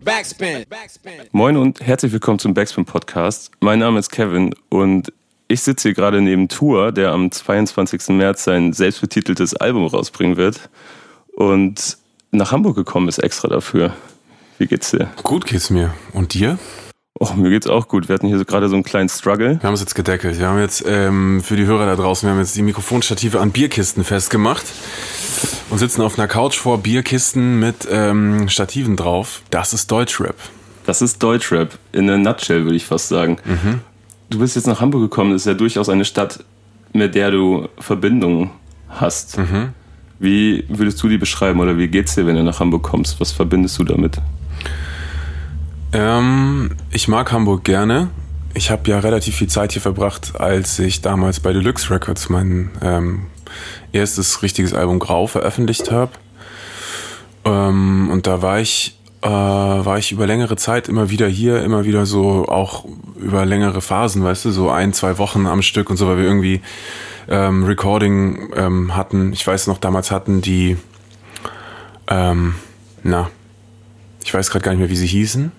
Backspin. Moin und herzlich willkommen zum Backspin Podcast. Mein Name ist Kevin und ich sitze hier gerade neben Tour, der am 22. März sein selbstbetiteltes Album rausbringen wird und nach Hamburg gekommen ist extra dafür. Wie geht's dir? Gut geht's mir. Und dir? Och, mir geht's auch gut. Wir hatten hier so gerade so einen kleinen Struggle. Wir haben es jetzt gedeckelt. Wir haben jetzt ähm, für die Hörer da draußen, wir haben jetzt die Mikrofonstative an Bierkisten festgemacht und sitzen auf einer Couch vor Bierkisten mit ähm, Stativen drauf. Das ist Deutschrap. Das ist Deutschrap. In a nutshell, würde ich fast sagen. Mhm. Du bist jetzt nach Hamburg gekommen. Das ist ja durchaus eine Stadt, mit der du Verbindungen hast. Mhm. Wie würdest du die beschreiben oder wie geht's dir, wenn du nach Hamburg kommst? Was verbindest du damit? Ähm, ich mag Hamburg gerne. Ich habe ja relativ viel Zeit hier verbracht, als ich damals bei Deluxe Records mein ähm, erstes richtiges Album Grau veröffentlicht habe. Ähm, und da war ich, äh, war ich über längere Zeit immer wieder hier, immer wieder so auch über längere Phasen, weißt du, so ein, zwei Wochen am Stück und so, weil wir irgendwie ähm, Recording ähm, hatten. Ich weiß noch, damals hatten die, ähm, na, ich weiß gerade gar nicht mehr, wie sie hießen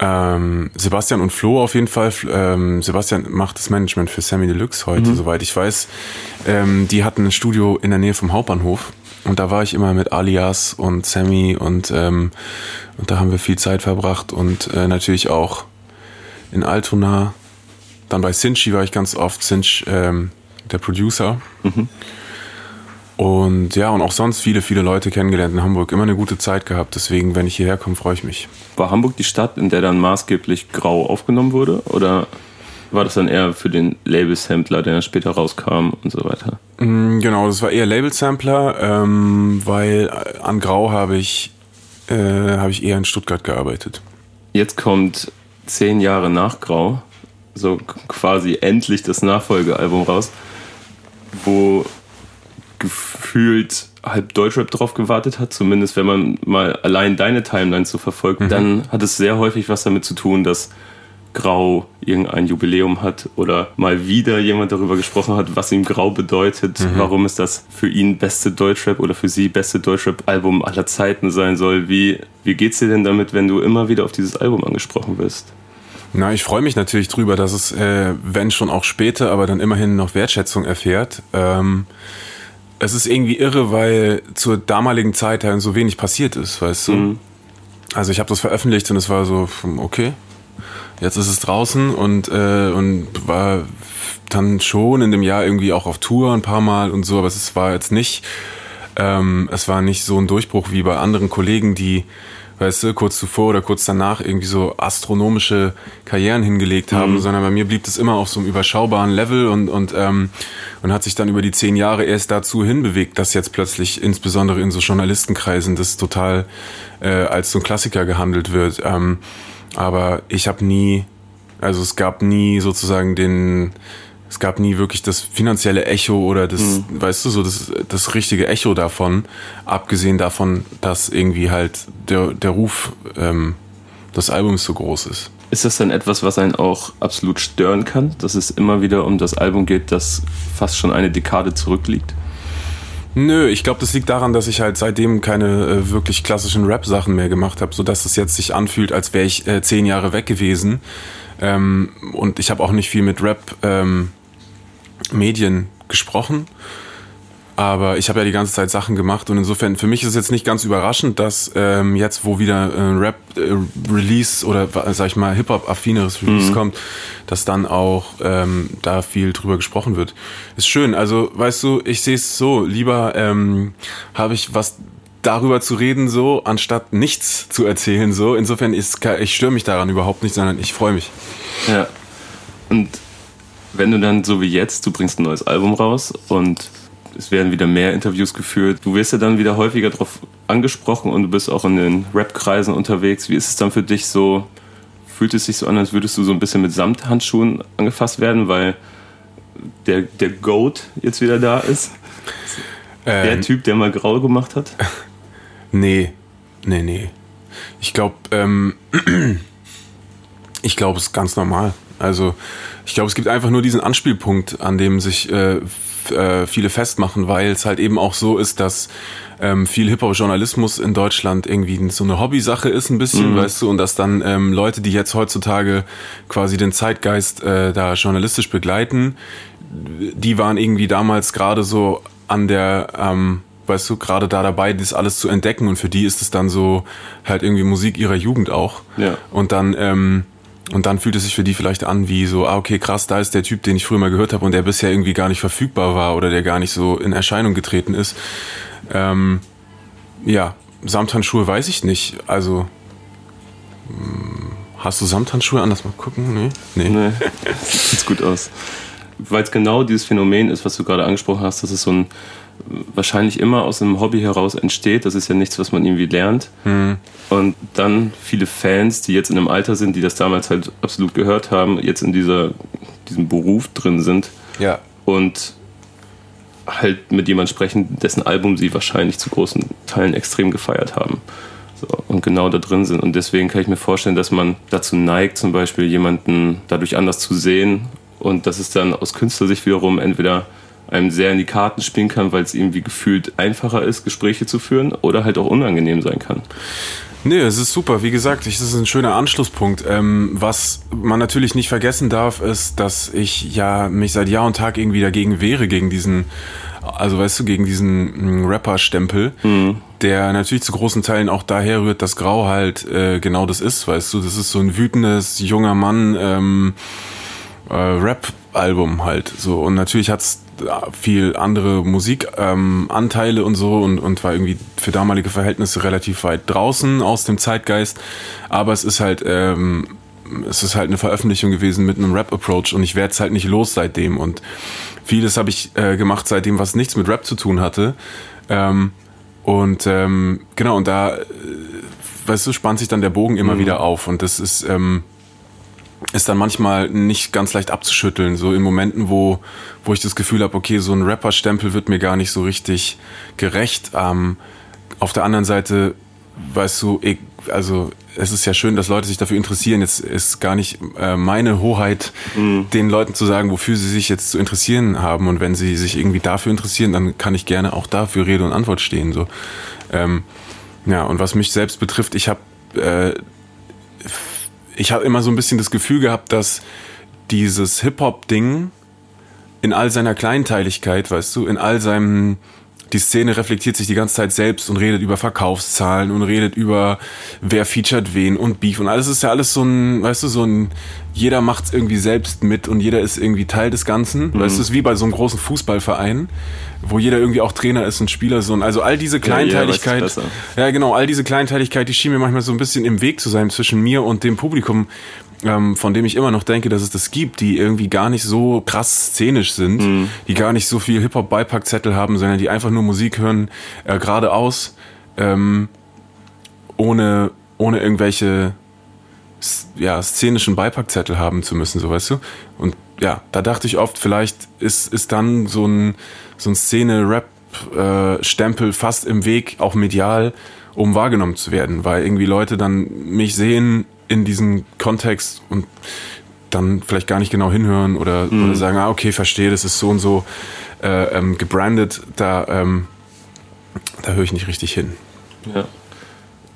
ähm, Sebastian und Flo auf jeden Fall. Ähm, Sebastian macht das Management für Sammy Deluxe heute, mhm. soweit ich weiß. Ähm, die hatten ein Studio in der Nähe vom Hauptbahnhof. Und da war ich immer mit Alias und Sammy und, ähm, und da haben wir viel Zeit verbracht und äh, natürlich auch in Altona. Dann bei Cinchi war ich ganz oft, Cinch, ähm, der Producer. Mhm. Und ja, und auch sonst viele, viele Leute kennengelernt in Hamburg. Immer eine gute Zeit gehabt. Deswegen, wenn ich hierher komme, freue ich mich. War Hamburg die Stadt, in der dann maßgeblich grau aufgenommen wurde? Oder war das dann eher für den Label-Sampler, der dann später rauskam und so weiter? Mm, genau, das war eher Label-Sampler, ähm, weil an Grau habe ich, äh, hab ich eher in Stuttgart gearbeitet. Jetzt kommt zehn Jahre nach Grau, so quasi endlich das Nachfolgealbum raus, wo gefühlt halb Deutschrap drauf gewartet hat, zumindest wenn man mal allein deine Timeline zu verfolgt, mhm. dann hat es sehr häufig was damit zu tun, dass Grau irgendein Jubiläum hat oder mal wieder jemand darüber gesprochen hat, was ihm Grau bedeutet, mhm. warum es das für ihn beste Deutschrap oder für sie beste Deutschrap-Album aller Zeiten sein soll. Wie, wie geht's dir denn damit, wenn du immer wieder auf dieses Album angesprochen wirst? Na, ich freue mich natürlich drüber, dass es, äh, wenn schon auch später, aber dann immerhin noch Wertschätzung erfährt. Ähm es ist irgendwie irre, weil zur damaligen Zeit halt so wenig passiert ist, weißt du? Mhm. Also ich habe das veröffentlicht und es war so, hm, okay, jetzt ist es draußen und, äh, und war dann schon in dem Jahr irgendwie auch auf Tour ein paar Mal und so, aber es war jetzt nicht, ähm, es war nicht so ein Durchbruch wie bei anderen Kollegen, die weißt du, kurz zuvor oder kurz danach irgendwie so astronomische Karrieren hingelegt haben, mhm. sondern bei mir blieb das immer auf so einem überschaubaren Level und, und, ähm, und hat sich dann über die zehn Jahre erst dazu hinbewegt, dass jetzt plötzlich insbesondere in so Journalistenkreisen das total äh, als so ein Klassiker gehandelt wird. Ähm, aber ich habe nie, also es gab nie sozusagen den es gab nie wirklich das finanzielle Echo oder das, mhm. weißt du, so das, das richtige Echo davon, abgesehen davon, dass irgendwie halt der, der Ruf ähm, des Albums so groß ist. Ist das dann etwas, was einen auch absolut stören kann, dass es immer wieder um das Album geht, das fast schon eine Dekade zurückliegt? Nö, ich glaube, das liegt daran, dass ich halt seitdem keine äh, wirklich klassischen Rap-Sachen mehr gemacht habe, sodass es jetzt sich anfühlt, als wäre ich äh, zehn Jahre weg gewesen. Ähm, und ich habe auch nicht viel mit Rap ähm, Medien gesprochen. Aber ich habe ja die ganze Zeit Sachen gemacht und insofern, für mich ist es jetzt nicht ganz überraschend, dass ähm, jetzt, wo wieder ein äh, Rap-Release äh, oder, sag ich mal, Hip-Hop-affineres Release mhm. kommt, dass dann auch ähm, da viel drüber gesprochen wird. Ist schön. Also, weißt du, ich sehe es so, lieber ähm, habe ich was darüber zu reden, so, anstatt nichts zu erzählen, so. Insofern, ist, ich störe mich daran überhaupt nicht, sondern ich freue mich. Ja. Und wenn du dann so wie jetzt, du bringst ein neues Album raus und es werden wieder mehr Interviews geführt, du wirst ja dann wieder häufiger darauf angesprochen und du bist auch in den Rap-Kreisen unterwegs. Wie ist es dann für dich so? Fühlt es sich so an, als würdest du so ein bisschen mit Samthandschuhen angefasst werden, weil der, der Goat jetzt wieder da ist? Ähm, der Typ, der mal grau gemacht hat? Nee, nee, nee. Ich glaube, ähm, ich glaube, es ist ganz normal. Also ich glaube, es gibt einfach nur diesen Anspielpunkt, an dem sich äh, äh, viele festmachen, weil es halt eben auch so ist, dass ähm, viel Hip-Hop-Journalismus in Deutschland irgendwie so eine Hobbysache ist ein bisschen, mhm. weißt du, und dass dann ähm, Leute, die jetzt heutzutage quasi den Zeitgeist äh, da journalistisch begleiten, die waren irgendwie damals gerade so an der, ähm, weißt du, gerade da dabei, das alles zu entdecken und für die ist es dann so halt irgendwie Musik ihrer Jugend auch. Ja. Und dann, ähm, und dann fühlt es sich für die vielleicht an wie so, ah, okay, krass, da ist der Typ, den ich früher mal gehört habe und der bisher irgendwie gar nicht verfügbar war oder der gar nicht so in Erscheinung getreten ist. Ähm, ja, Samthandschuhe weiß ich nicht. Also, hm, hast du Samthandschuhe an? Lass mal gucken. Nee. Nee. nee. Sieht gut aus. Weil es genau dieses Phänomen ist, was du gerade angesprochen hast, dass es so ein wahrscheinlich immer aus einem Hobby heraus entsteht. Das ist ja nichts, was man irgendwie lernt. Mhm. Und dann viele Fans, die jetzt in einem Alter sind, die das damals halt absolut gehört haben, jetzt in dieser, diesem Beruf drin sind. Ja. Und halt mit jemandem sprechen, dessen Album sie wahrscheinlich zu großen Teilen extrem gefeiert haben. So, und genau da drin sind. Und deswegen kann ich mir vorstellen, dass man dazu neigt, zum Beispiel jemanden dadurch anders zu sehen und dass es dann aus Künstlersicht wiederum entweder einem sehr in die Karten spielen kann, weil es irgendwie gefühlt einfacher ist, Gespräche zu führen oder halt auch unangenehm sein kann. Nee, es ist super. Wie gesagt, es ist ein schöner Anschlusspunkt. Ähm, was man natürlich nicht vergessen darf, ist, dass ich ja mich seit Jahr und Tag irgendwie dagegen wehre, gegen diesen, also weißt du, gegen diesen mm, Rapper-Stempel, mhm. der natürlich zu großen Teilen auch daher rührt, dass Grau halt äh, genau das ist, weißt du. Das ist so ein wütendes, junger Mann, ähm, äh, Rap-Album halt. So. Und natürlich hat's viel andere Musikanteile ähm, und so und, und war irgendwie für damalige Verhältnisse relativ weit draußen aus dem Zeitgeist. Aber es ist halt, ähm, es ist halt eine Veröffentlichung gewesen mit einem Rap-Approach und ich werde es halt nicht los seitdem. Und vieles habe ich äh, gemacht seitdem, was nichts mit Rap zu tun hatte. Ähm, und ähm, genau, und da, äh, weißt du, spannt sich dann der Bogen immer mhm. wieder auf. Und das ist, ähm, ist dann manchmal nicht ganz leicht abzuschütteln. So in Momenten, wo, wo ich das Gefühl habe, okay, so ein Rapper-Stempel wird mir gar nicht so richtig gerecht. Ähm, auf der anderen Seite, weißt du, ich, also es ist ja schön, dass Leute sich dafür interessieren. Jetzt ist gar nicht äh, meine Hoheit, mhm. den Leuten zu sagen, wofür sie sich jetzt zu interessieren haben. Und wenn sie sich irgendwie dafür interessieren, dann kann ich gerne auch dafür Rede und Antwort stehen. So. Ähm, ja, und was mich selbst betrifft, ich habe äh, ich habe immer so ein bisschen das Gefühl gehabt, dass dieses Hip-Hop-Ding in all seiner Kleinteiligkeit, weißt du, in all seinem, die Szene reflektiert sich die ganze Zeit selbst und redet über Verkaufszahlen und redet über wer featured wen und Beef und alles ist ja alles so ein, weißt du, so ein, jeder macht's irgendwie selbst mit und jeder ist irgendwie Teil des Ganzen. Mhm. Weißt du, es ist wie bei so einem großen Fußballverein, wo jeder irgendwie auch Trainer ist und Spieler so. Also all diese Kleinteiligkeit, ja, ja genau, all diese Kleinteiligkeit, die schien mir manchmal so ein bisschen im Weg zu sein zwischen mir und dem Publikum, ähm, von dem ich immer noch denke, dass es das gibt, die irgendwie gar nicht so krass szenisch sind, mhm. die gar nicht so viel Hip-Hop-Beipackzettel haben, sondern die einfach nur Musik hören, äh, geradeaus, ähm, ohne, ohne irgendwelche ja, szenischen Beipackzettel haben zu müssen, so weißt du. Und ja, da dachte ich oft, vielleicht ist, ist dann so ein, so ein Szene-Rap-Stempel fast im Weg, auch medial, um wahrgenommen zu werden, weil irgendwie Leute dann mich sehen in diesem Kontext und dann vielleicht gar nicht genau hinhören oder, mhm. oder sagen, ah, okay, verstehe, das ist so und so äh, ähm, gebrandet, da, ähm, da höre ich nicht richtig hin. Ja.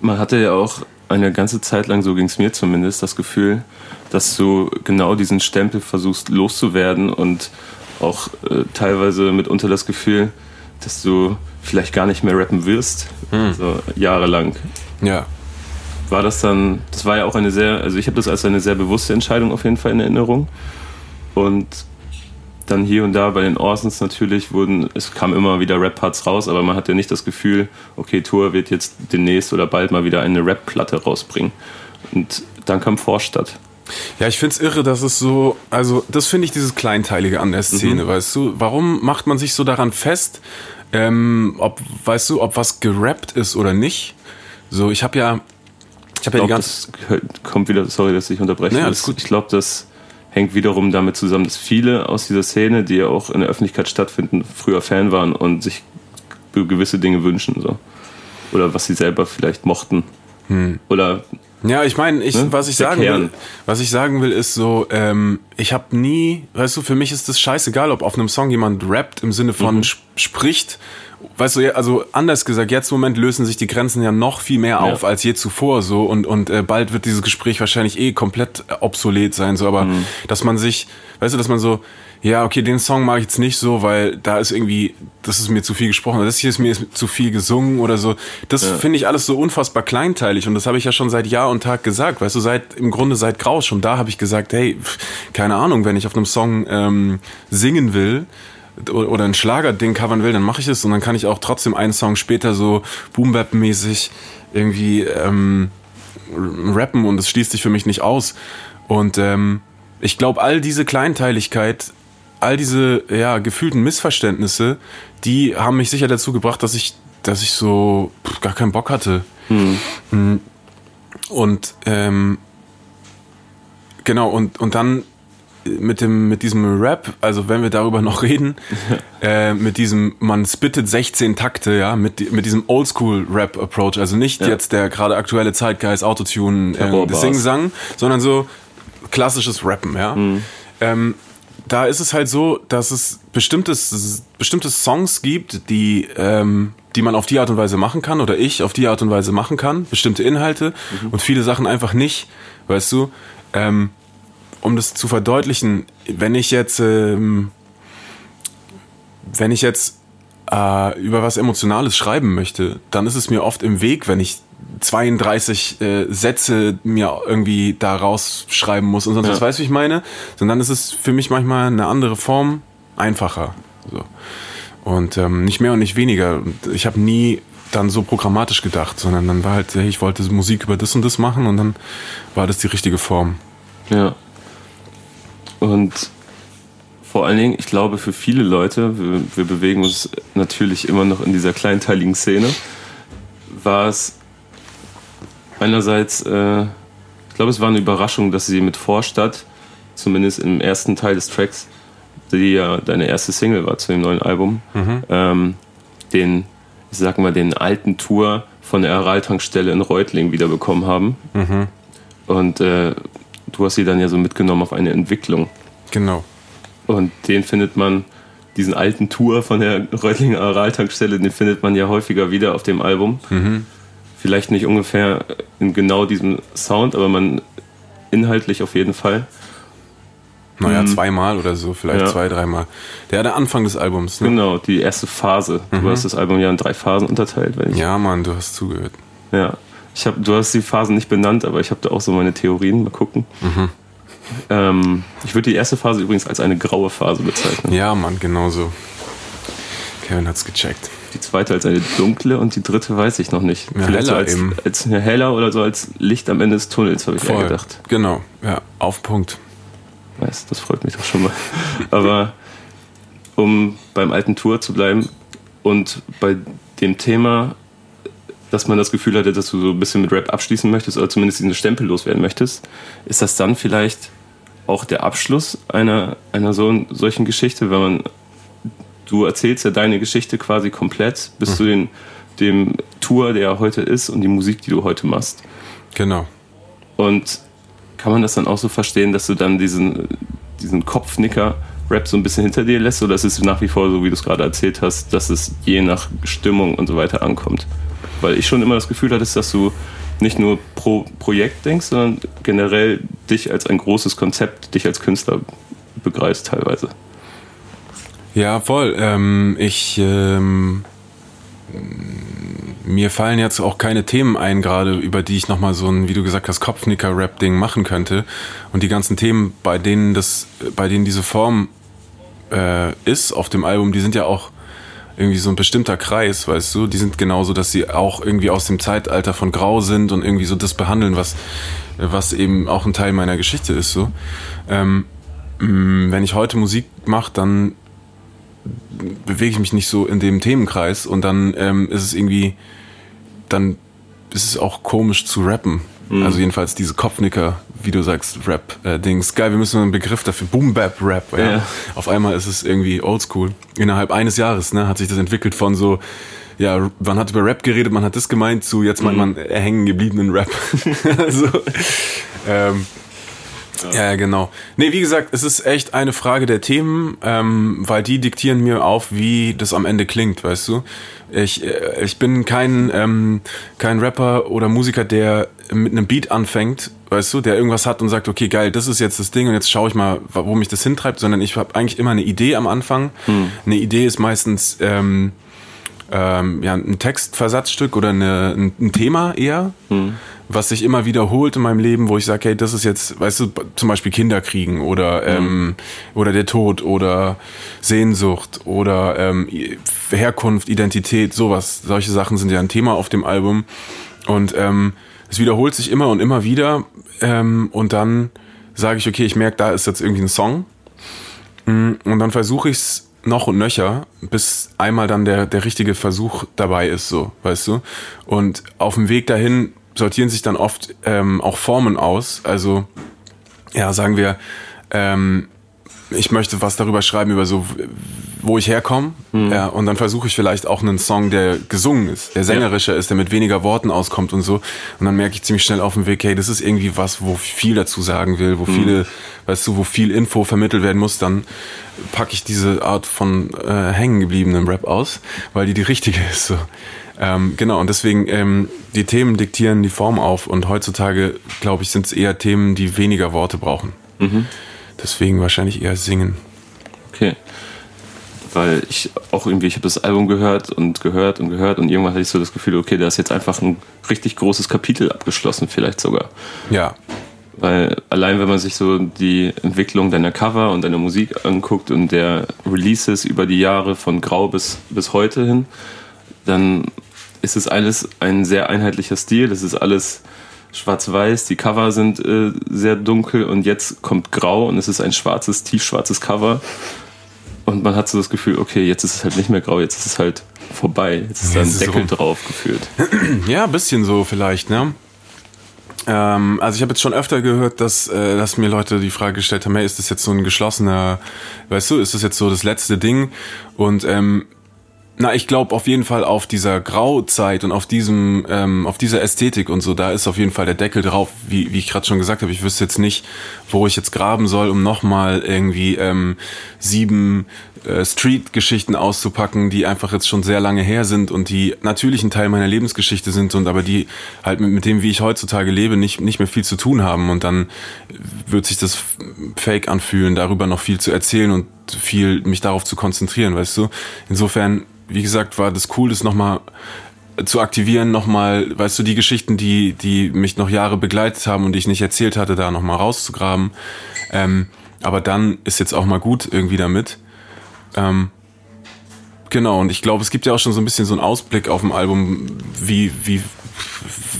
Man hatte ja auch eine ganze Zeit lang, so ging es mir zumindest, das Gefühl, dass du genau diesen Stempel versuchst loszuwerden und auch äh, teilweise mitunter das Gefühl, dass du vielleicht gar nicht mehr rappen wirst, hm. so jahrelang. Ja. War das dann, das war ja auch eine sehr, also ich habe das als eine sehr bewusste Entscheidung auf jeden Fall in Erinnerung. Und dann hier und da bei den Orsons natürlich wurden, es kam immer wieder Rap-Parts raus, aber man hatte nicht das Gefühl, okay, Tour wird jetzt demnächst oder bald mal wieder eine Rap-Platte rausbringen. Und dann kam Vorstadt. Ja, ich find's irre, dass es so, also das finde ich dieses Kleinteilige an der Szene, mhm. weißt du? Warum macht man sich so daran fest, ähm, ob, weißt du, ob was gerappt ist oder nicht? So, ich habe ja, ich habe ja die ganze... Das kommt wieder, sorry, dass ich unterbreche. Ja, alles gut. Ich glaube, das hängt wiederum damit zusammen, dass viele aus dieser Szene, die ja auch in der Öffentlichkeit stattfinden, früher Fan waren und sich gewisse Dinge wünschen. So. Oder was sie selber vielleicht mochten. Hm. Oder Ja, ich meine, ich, ne? was ich sagen will, was ich sagen will, ist so, ähm, ich habe nie, weißt du, für mich ist das scheißegal, ob auf einem Song jemand rappt im Sinne von mhm. spricht. Weißt du, also anders gesagt, jetzt im Moment lösen sich die Grenzen ja noch viel mehr auf ja. als je zuvor so und und äh, bald wird dieses Gespräch wahrscheinlich eh komplett obsolet sein so, aber mhm. dass man sich, weißt du, dass man so ja, okay, den Song mag ich jetzt nicht so, weil da ist irgendwie, das ist mir zu viel gesprochen, das hier ist mir zu viel gesungen oder so. Das ja. finde ich alles so unfassbar kleinteilig und das habe ich ja schon seit Jahr und Tag gesagt, weißt du, seit im Grunde seit Graus schon da habe ich gesagt, hey, keine Ahnung, wenn ich auf einem Song ähm, singen will, oder ein Schlagerding covern will, dann mache ich es und dann kann ich auch trotzdem einen Song später so Boom-Bap-mäßig irgendwie ähm, rappen und das schließt sich für mich nicht aus. Und ähm, ich glaube, all diese Kleinteiligkeit all diese ja, gefühlten Missverständnisse, die haben mich sicher dazu gebracht, dass ich, dass ich so pff, gar keinen Bock hatte. Hm. Und ähm, genau, und, und dann mit dem mit diesem Rap, also wenn wir darüber noch reden, äh, mit diesem man spittet 16 Takte, ja, mit mit diesem Oldschool Rap Approach, also nicht ja. jetzt der gerade aktuelle Zeitgeist Autotune äh, Sing Sang, sondern so klassisches Rappen, ja. Mhm. Ähm, da ist es halt so, dass es bestimmtes, bestimmte Songs gibt, die, ähm, die man auf die Art und Weise machen kann oder ich auf die Art und Weise machen kann, bestimmte Inhalte mhm. und viele Sachen einfach nicht, weißt du. Ähm, um das zu verdeutlichen, wenn ich jetzt, ähm, wenn ich jetzt äh, über was Emotionales schreiben möchte, dann ist es mir oft im Weg, wenn ich 32 äh, Sätze mir irgendwie da rausschreiben muss und sonst ja. was, weißt du, wie ich meine? Sondern ist es für mich manchmal eine andere Form einfacher. So. Und ähm, nicht mehr und nicht weniger. Ich habe nie dann so programmatisch gedacht, sondern dann war halt, hey, ich wollte Musik über das und das machen und dann war das die richtige Form. Ja. Und vor allen Dingen, ich glaube, für viele Leute, wir, wir bewegen uns natürlich immer noch in dieser kleinteiligen Szene, war es einerseits, äh, ich glaube, es war eine Überraschung, dass sie mit Vorstadt, zumindest im ersten Teil des Tracks, die ja deine erste Single war zu dem neuen Album, mhm. ähm, den, ich sag mal, den alten Tour von der Aral-Tankstelle in Reutling wiederbekommen haben. Mhm. Und äh, du hast sie dann ja so mitgenommen auf eine Entwicklung. Genau. Und den findet man, diesen alten Tour von der Reutlinger Aral-Tankstelle, den findet man ja häufiger wieder auf dem Album. Mhm. Vielleicht nicht ungefähr in genau diesem Sound, aber man inhaltlich auf jeden Fall. Naja, mhm. zweimal oder so, vielleicht ja. zwei, dreimal. Der, der Anfang des Albums. Ne? Genau, die erste Phase. Mhm. Du hast das Album ja in drei Phasen unterteilt. Wenn ich ja, Mann, du hast zugehört. Ja, ich hab, du hast die Phasen nicht benannt, aber ich habe da auch so meine Theorien. Mal gucken. Mhm. Ähm, ich würde die erste Phase übrigens als eine graue Phase bezeichnen. Ja, Mann, genau so. Kevin hat's gecheckt. Die zweite als eine dunkle und die dritte weiß ich noch nicht. Ja, Vielleicht heller so als, eben. als eine heller oder so als Licht am Ende des Tunnels, habe ich Voll. gedacht. Genau, ja, auf Punkt. Weiß, das freut mich doch schon mal. Aber um beim alten Tour zu bleiben und bei dem Thema, dass man das Gefühl hatte, dass du so ein bisschen mit Rap abschließen möchtest oder zumindest diesen Stempel loswerden möchtest, ist das dann vielleicht auch der Abschluss einer, einer so, solchen Geschichte, wenn man, du erzählst ja deine Geschichte quasi komplett bis mhm. zu den, dem Tour, der heute ist und die Musik, die du heute machst. Genau. Und kann man das dann auch so verstehen, dass du dann diesen, diesen Kopfnicker-Rap so ein bisschen hinter dir lässt oder ist es nach wie vor so, wie du es gerade erzählt hast, dass es je nach Stimmung und so weiter ankommt? Weil ich schon immer das Gefühl hatte, dass du nicht nur pro Projekt denkst, sondern generell dich als ein großes Konzept, dich als Künstler begreifst teilweise. Ja, voll. Ähm, ich ähm, mir fallen jetzt auch keine Themen ein, gerade über die ich nochmal so ein, wie du gesagt hast, Kopfnicker-Rap-Ding machen könnte. Und die ganzen Themen, bei denen das, bei denen diese Form äh, ist auf dem Album, die sind ja auch irgendwie so ein bestimmter Kreis, weißt du, die sind genauso, dass sie auch irgendwie aus dem Zeitalter von Grau sind und irgendwie so das behandeln, was, was eben auch ein Teil meiner Geschichte ist, so. Ähm, mm, wenn ich heute Musik mache, dann bewege ich mich nicht so in dem Themenkreis und dann ähm, ist es irgendwie, dann ist es auch komisch zu rappen. Mhm. Also jedenfalls diese Kopfnicker, wie du sagst, Rap-Dings. Äh, Geil, wir müssen einen Begriff dafür. Boom-Bap-Rap. Ja. ja. Auf einmal ist es irgendwie oldschool. Innerhalb eines Jahres ne, hat sich das entwickelt von so ja, man hat über Rap geredet, man hat das gemeint, zu jetzt meint man hängen gebliebenen Rap. also, ähm, ja. ja, genau. Nee, wie gesagt, es ist echt eine Frage der Themen, ähm, weil die diktieren mir auf, wie das am Ende klingt, weißt du? Ich, äh, ich bin kein, ähm, kein Rapper oder Musiker, der mit einem Beat anfängt, weißt du, der irgendwas hat und sagt, okay, geil, das ist jetzt das Ding und jetzt schaue ich mal, wo mich das hintreibt, sondern ich habe eigentlich immer eine Idee am Anfang. Hm. Eine Idee ist meistens ähm, ähm, ja, ein Textversatzstück oder eine, ein, ein Thema eher. Hm was sich immer wiederholt in meinem Leben, wo ich sage, hey, das ist jetzt, weißt du, zum Beispiel Kinder kriegen oder, mhm. ähm, oder der Tod oder Sehnsucht oder ähm, Herkunft, Identität, sowas. Solche Sachen sind ja ein Thema auf dem Album. Und ähm, es wiederholt sich immer und immer wieder. Ähm, und dann sage ich, okay, ich merke, da ist jetzt irgendwie ein Song. Mm, und dann versuche ich es noch und nöcher, bis einmal dann der, der richtige Versuch dabei ist, so, weißt du? Und auf dem Weg dahin sortieren sich dann oft ähm, auch Formen aus. Also, ja, sagen wir, ähm, ich möchte was darüber schreiben, über so, wo ich herkomme. Mhm. Ja, und dann versuche ich vielleicht auch einen Song, der gesungen ist, der sängerischer ja. ist, der mit weniger Worten auskommt und so. Und dann merke ich ziemlich schnell auf dem Weg, hey, das ist irgendwie was, wo ich viel dazu sagen will, wo mhm. viele, weißt du, wo viel Info vermittelt werden muss. Dann packe ich diese Art von äh, hängen gebliebenem Rap aus, weil die die richtige ist. So. Ähm, genau, und deswegen, ähm, die Themen diktieren die Form auf und heutzutage, glaube ich, sind es eher Themen, die weniger Worte brauchen. Mhm. Deswegen wahrscheinlich eher singen. Okay. Weil ich auch irgendwie, ich habe das Album gehört und gehört und gehört und irgendwann hatte ich so das Gefühl, okay, da ist jetzt einfach ein richtig großes Kapitel abgeschlossen, vielleicht sogar. Ja. Weil allein wenn man sich so die Entwicklung deiner Cover und deiner Musik anguckt und der Releases über die Jahre von Grau bis, bis heute hin, dann ist es alles ein sehr einheitlicher Stil. Das ist alles schwarz-weiß. Die Cover sind äh, sehr dunkel und jetzt kommt grau und es ist ein schwarzes, tiefschwarzes Cover. Und man hat so das Gefühl, okay, jetzt ist es halt nicht mehr grau, jetzt ist es halt vorbei. Jetzt ist da ein Deckel so. drauf geführt. Ja, ein bisschen so vielleicht, ne? Ähm, also ich habe jetzt schon öfter gehört, dass, äh, dass mir Leute die Frage gestellt haben, hey, ist das jetzt so ein geschlossener, weißt du, ist das jetzt so das letzte Ding? Und ähm, na, ich glaube auf jeden Fall auf dieser Grauzeit und auf diesem, ähm, auf dieser Ästhetik und so, da ist auf jeden Fall der Deckel drauf, wie, wie ich gerade schon gesagt habe. Ich wüsste jetzt nicht, wo ich jetzt graben soll, um nochmal irgendwie ähm, sieben äh, Street-Geschichten auszupacken, die einfach jetzt schon sehr lange her sind und die natürlich ein Teil meiner Lebensgeschichte sind und aber die halt mit, mit dem, wie ich heutzutage lebe, nicht, nicht mehr viel zu tun haben. Und dann wird sich das fake anfühlen, darüber noch viel zu erzählen und viel mich darauf zu konzentrieren, weißt du? Insofern wie gesagt, war das cool, das nochmal zu aktivieren, nochmal, weißt du, die Geschichten, die, die mich noch Jahre begleitet haben und die ich nicht erzählt hatte, da nochmal rauszugraben. Ähm, aber dann ist jetzt auch mal gut irgendwie damit. Ähm, genau, und ich glaube, es gibt ja auch schon so ein bisschen so einen Ausblick auf dem Album, wie, wie,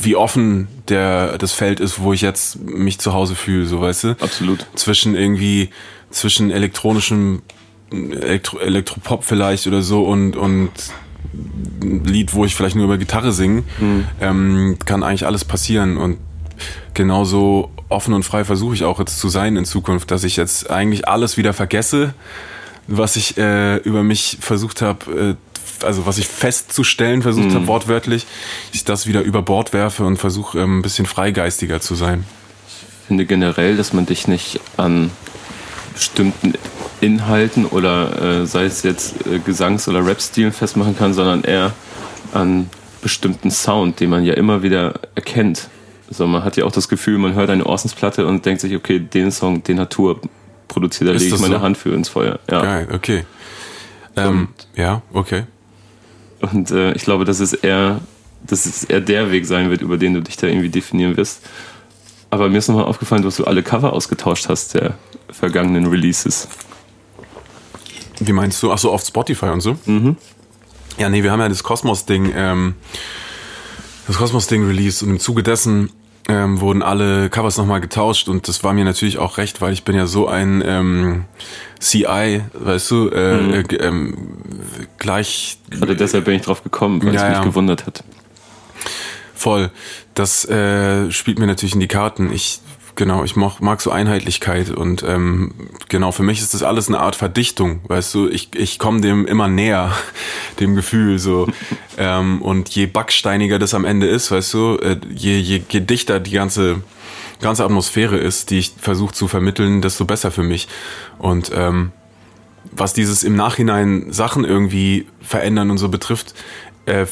wie offen der, das Feld ist, wo ich jetzt mich zu Hause fühle, so weißt du? Absolut. Zwischen irgendwie, zwischen elektronischem Elektro Elektropop vielleicht oder so und, und ein Lied, wo ich vielleicht nur über Gitarre singe, mhm. ähm, kann eigentlich alles passieren und genauso offen und frei versuche ich auch jetzt zu sein in Zukunft, dass ich jetzt eigentlich alles wieder vergesse, was ich äh, über mich versucht habe, äh, also was ich festzustellen versucht mhm. habe, wortwörtlich, ich das wieder über Bord werfe und versuche ähm, ein bisschen freigeistiger zu sein. Ich finde generell, dass man dich nicht an bestimmten Inhalten oder äh, sei es jetzt äh, Gesangs- oder Rap-Stilen festmachen kann, sondern eher an bestimmten Sound, den man ja immer wieder erkennt. Also man hat ja auch das Gefühl, man hört eine Orsons-Platte und denkt sich, okay, den Song, den Natur produziert, da lege ich meine so? Hand für ins Feuer. Ja. Geil, okay. Ähm, ja, okay. Und äh, ich glaube, dass es eher, dass es eher der Weg sein wird, über den du dich da irgendwie definieren wirst. Aber mir ist nochmal aufgefallen, dass du alle Cover ausgetauscht hast der vergangenen Releases. Wie meinst du? Achso, auf Spotify und so? Mhm. Ja, nee, wir haben ja das Kosmos-Ding, ähm, das Kosmos-Ding released und im Zuge dessen ähm, wurden alle Covers nochmal getauscht und das war mir natürlich auch recht, weil ich bin ja so ein ähm, CI, weißt du, äh, mhm. äh, ähm, gleich. Also deshalb bin ich drauf gekommen, weil ja, es mich ja. gewundert hat. Voll. Das äh, spielt mir natürlich in die Karten. Ich Genau, ich mag, mag so Einheitlichkeit und ähm, genau, für mich ist das alles eine Art Verdichtung, weißt du, ich, ich komme dem immer näher, dem Gefühl so. Ähm, und je backsteiniger das am Ende ist, weißt du, äh, je, je, je dichter die ganze, ganze Atmosphäre ist, die ich versuche zu vermitteln, desto besser für mich. Und ähm, was dieses im Nachhinein Sachen irgendwie verändern und so betrifft, äh,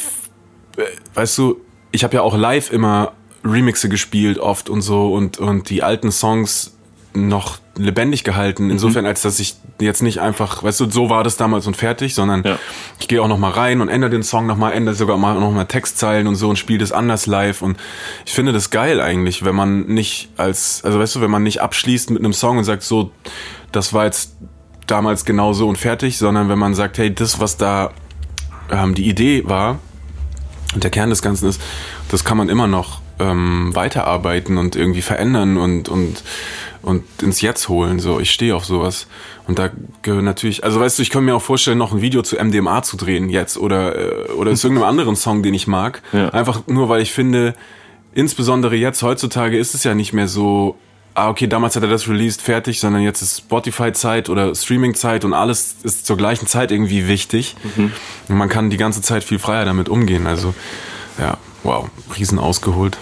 weißt du, ich habe ja auch live immer Remixe gespielt oft und so und, und die alten Songs noch lebendig gehalten. Mhm. Insofern, als dass ich jetzt nicht einfach, weißt du, so war das damals und fertig, sondern ja. ich gehe auch noch mal rein und ändere den Song noch mal, ändere sogar mal noch mal Textzeilen und so und spiele das anders live. Und ich finde das geil eigentlich, wenn man nicht als, also weißt du, wenn man nicht abschließt mit einem Song und sagt, so, das war jetzt damals genauso und fertig, sondern wenn man sagt, hey, das, was da ähm, die Idee war und der Kern des Ganzen ist, das kann man immer noch ähm, weiterarbeiten und irgendwie verändern und, und, und ins Jetzt holen. So, ich stehe auf sowas. Und da gehören natürlich, also weißt du, ich kann mir auch vorstellen, noch ein Video zu MDMA zu drehen jetzt oder, äh, oder zu irgendeinem anderen Song, den ich mag. Ja. Einfach nur, weil ich finde, insbesondere jetzt, heutzutage ist es ja nicht mehr so, ah, okay, damals hat er das released, fertig, sondern jetzt ist Spotify-Zeit oder Streaming-Zeit und alles ist zur gleichen Zeit irgendwie wichtig. Mhm. Und man kann die ganze Zeit viel freier damit umgehen. Also, ja, wow, riesen ausgeholt.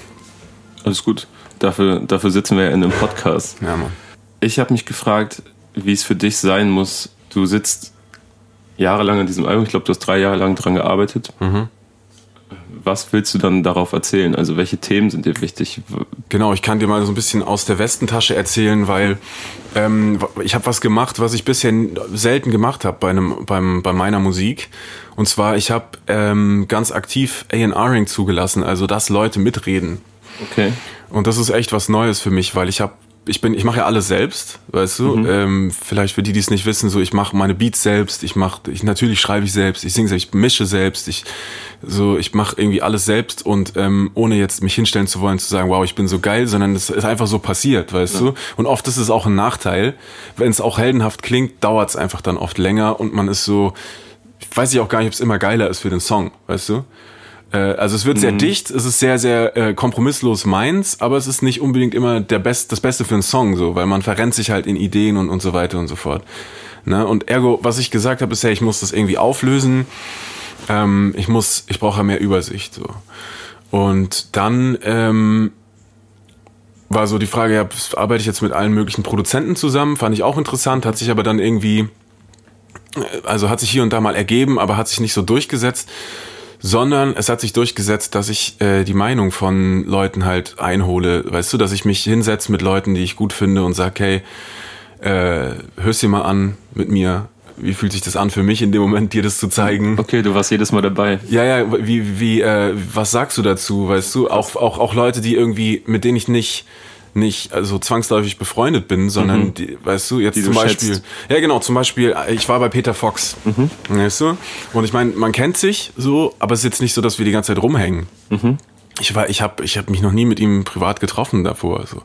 Alles gut. Dafür, dafür sitzen wir ja in einem Podcast. Ja, Mann. Ich habe mich gefragt, wie es für dich sein muss. Du sitzt jahrelang an diesem Album. Ich glaube, du hast drei Jahre lang dran gearbeitet. Mhm. Was willst du dann darauf erzählen? Also welche Themen sind dir wichtig? Genau, ich kann dir mal so ein bisschen aus der Westentasche erzählen, weil ähm, ich habe was gemacht, was ich bisher selten gemacht habe bei, beim, bei meiner Musik. Und zwar, ich habe ähm, ganz aktiv A&Ring zugelassen, also dass Leute mitreden Okay. Und das ist echt was Neues für mich, weil ich habe ich bin, ich mache ja alles selbst, weißt du. Mhm. Ähm, vielleicht für die, die es nicht wissen, so ich mache meine Beats selbst, ich mache, ich natürlich schreibe ich selbst, ich singe selbst, ich mische selbst, ich so, ich mache irgendwie alles selbst und ähm, ohne jetzt mich hinstellen zu wollen, zu sagen, wow, ich bin so geil, sondern es ist einfach so passiert, weißt ja. du. Und oft ist es auch ein Nachteil, wenn es auch heldenhaft klingt, dauert es einfach dann oft länger und man ist so, weiß ich auch gar nicht, ob es immer geiler ist für den Song, weißt du. Äh, also es wird sehr mhm. dicht, es ist sehr, sehr äh, kompromisslos meins, aber es ist nicht unbedingt immer der Best, das Beste für einen Song, so, weil man verrennt sich halt in Ideen und, und so weiter und so fort. Ne? Und ergo, was ich gesagt habe, ist ja, ich muss das irgendwie auflösen. Ähm, ich muss, ich brauche mehr Übersicht. So. Und dann ähm, war so die Frage, ja, arbeite ich jetzt mit allen möglichen Produzenten zusammen? Fand ich auch interessant, hat sich aber dann irgendwie, äh, also hat sich hier und da mal ergeben, aber hat sich nicht so durchgesetzt sondern es hat sich durchgesetzt, dass ich äh, die Meinung von Leuten halt einhole, weißt du, dass ich mich hinsetze mit Leuten, die ich gut finde und sag, hey, äh, hörst dir mal an mit mir, wie fühlt sich das an für mich in dem Moment, dir das zu zeigen? Okay, du warst jedes Mal dabei. Ja, ja, wie, wie, äh, was sagst du dazu, weißt du? Auch, auch, auch Leute, die irgendwie, mit denen ich nicht nicht also zwangsläufig befreundet bin, sondern mhm. die, weißt du, jetzt die zum du Beispiel. Schätzt. Ja, genau, zum Beispiel, ich war bei Peter Fox. Mhm. Weißt du? Und ich meine, man kennt sich so, aber es ist jetzt nicht so, dass wir die ganze Zeit rumhängen. Mhm. Ich war, ich habe ich hab mich noch nie mit ihm privat getroffen davor. Also.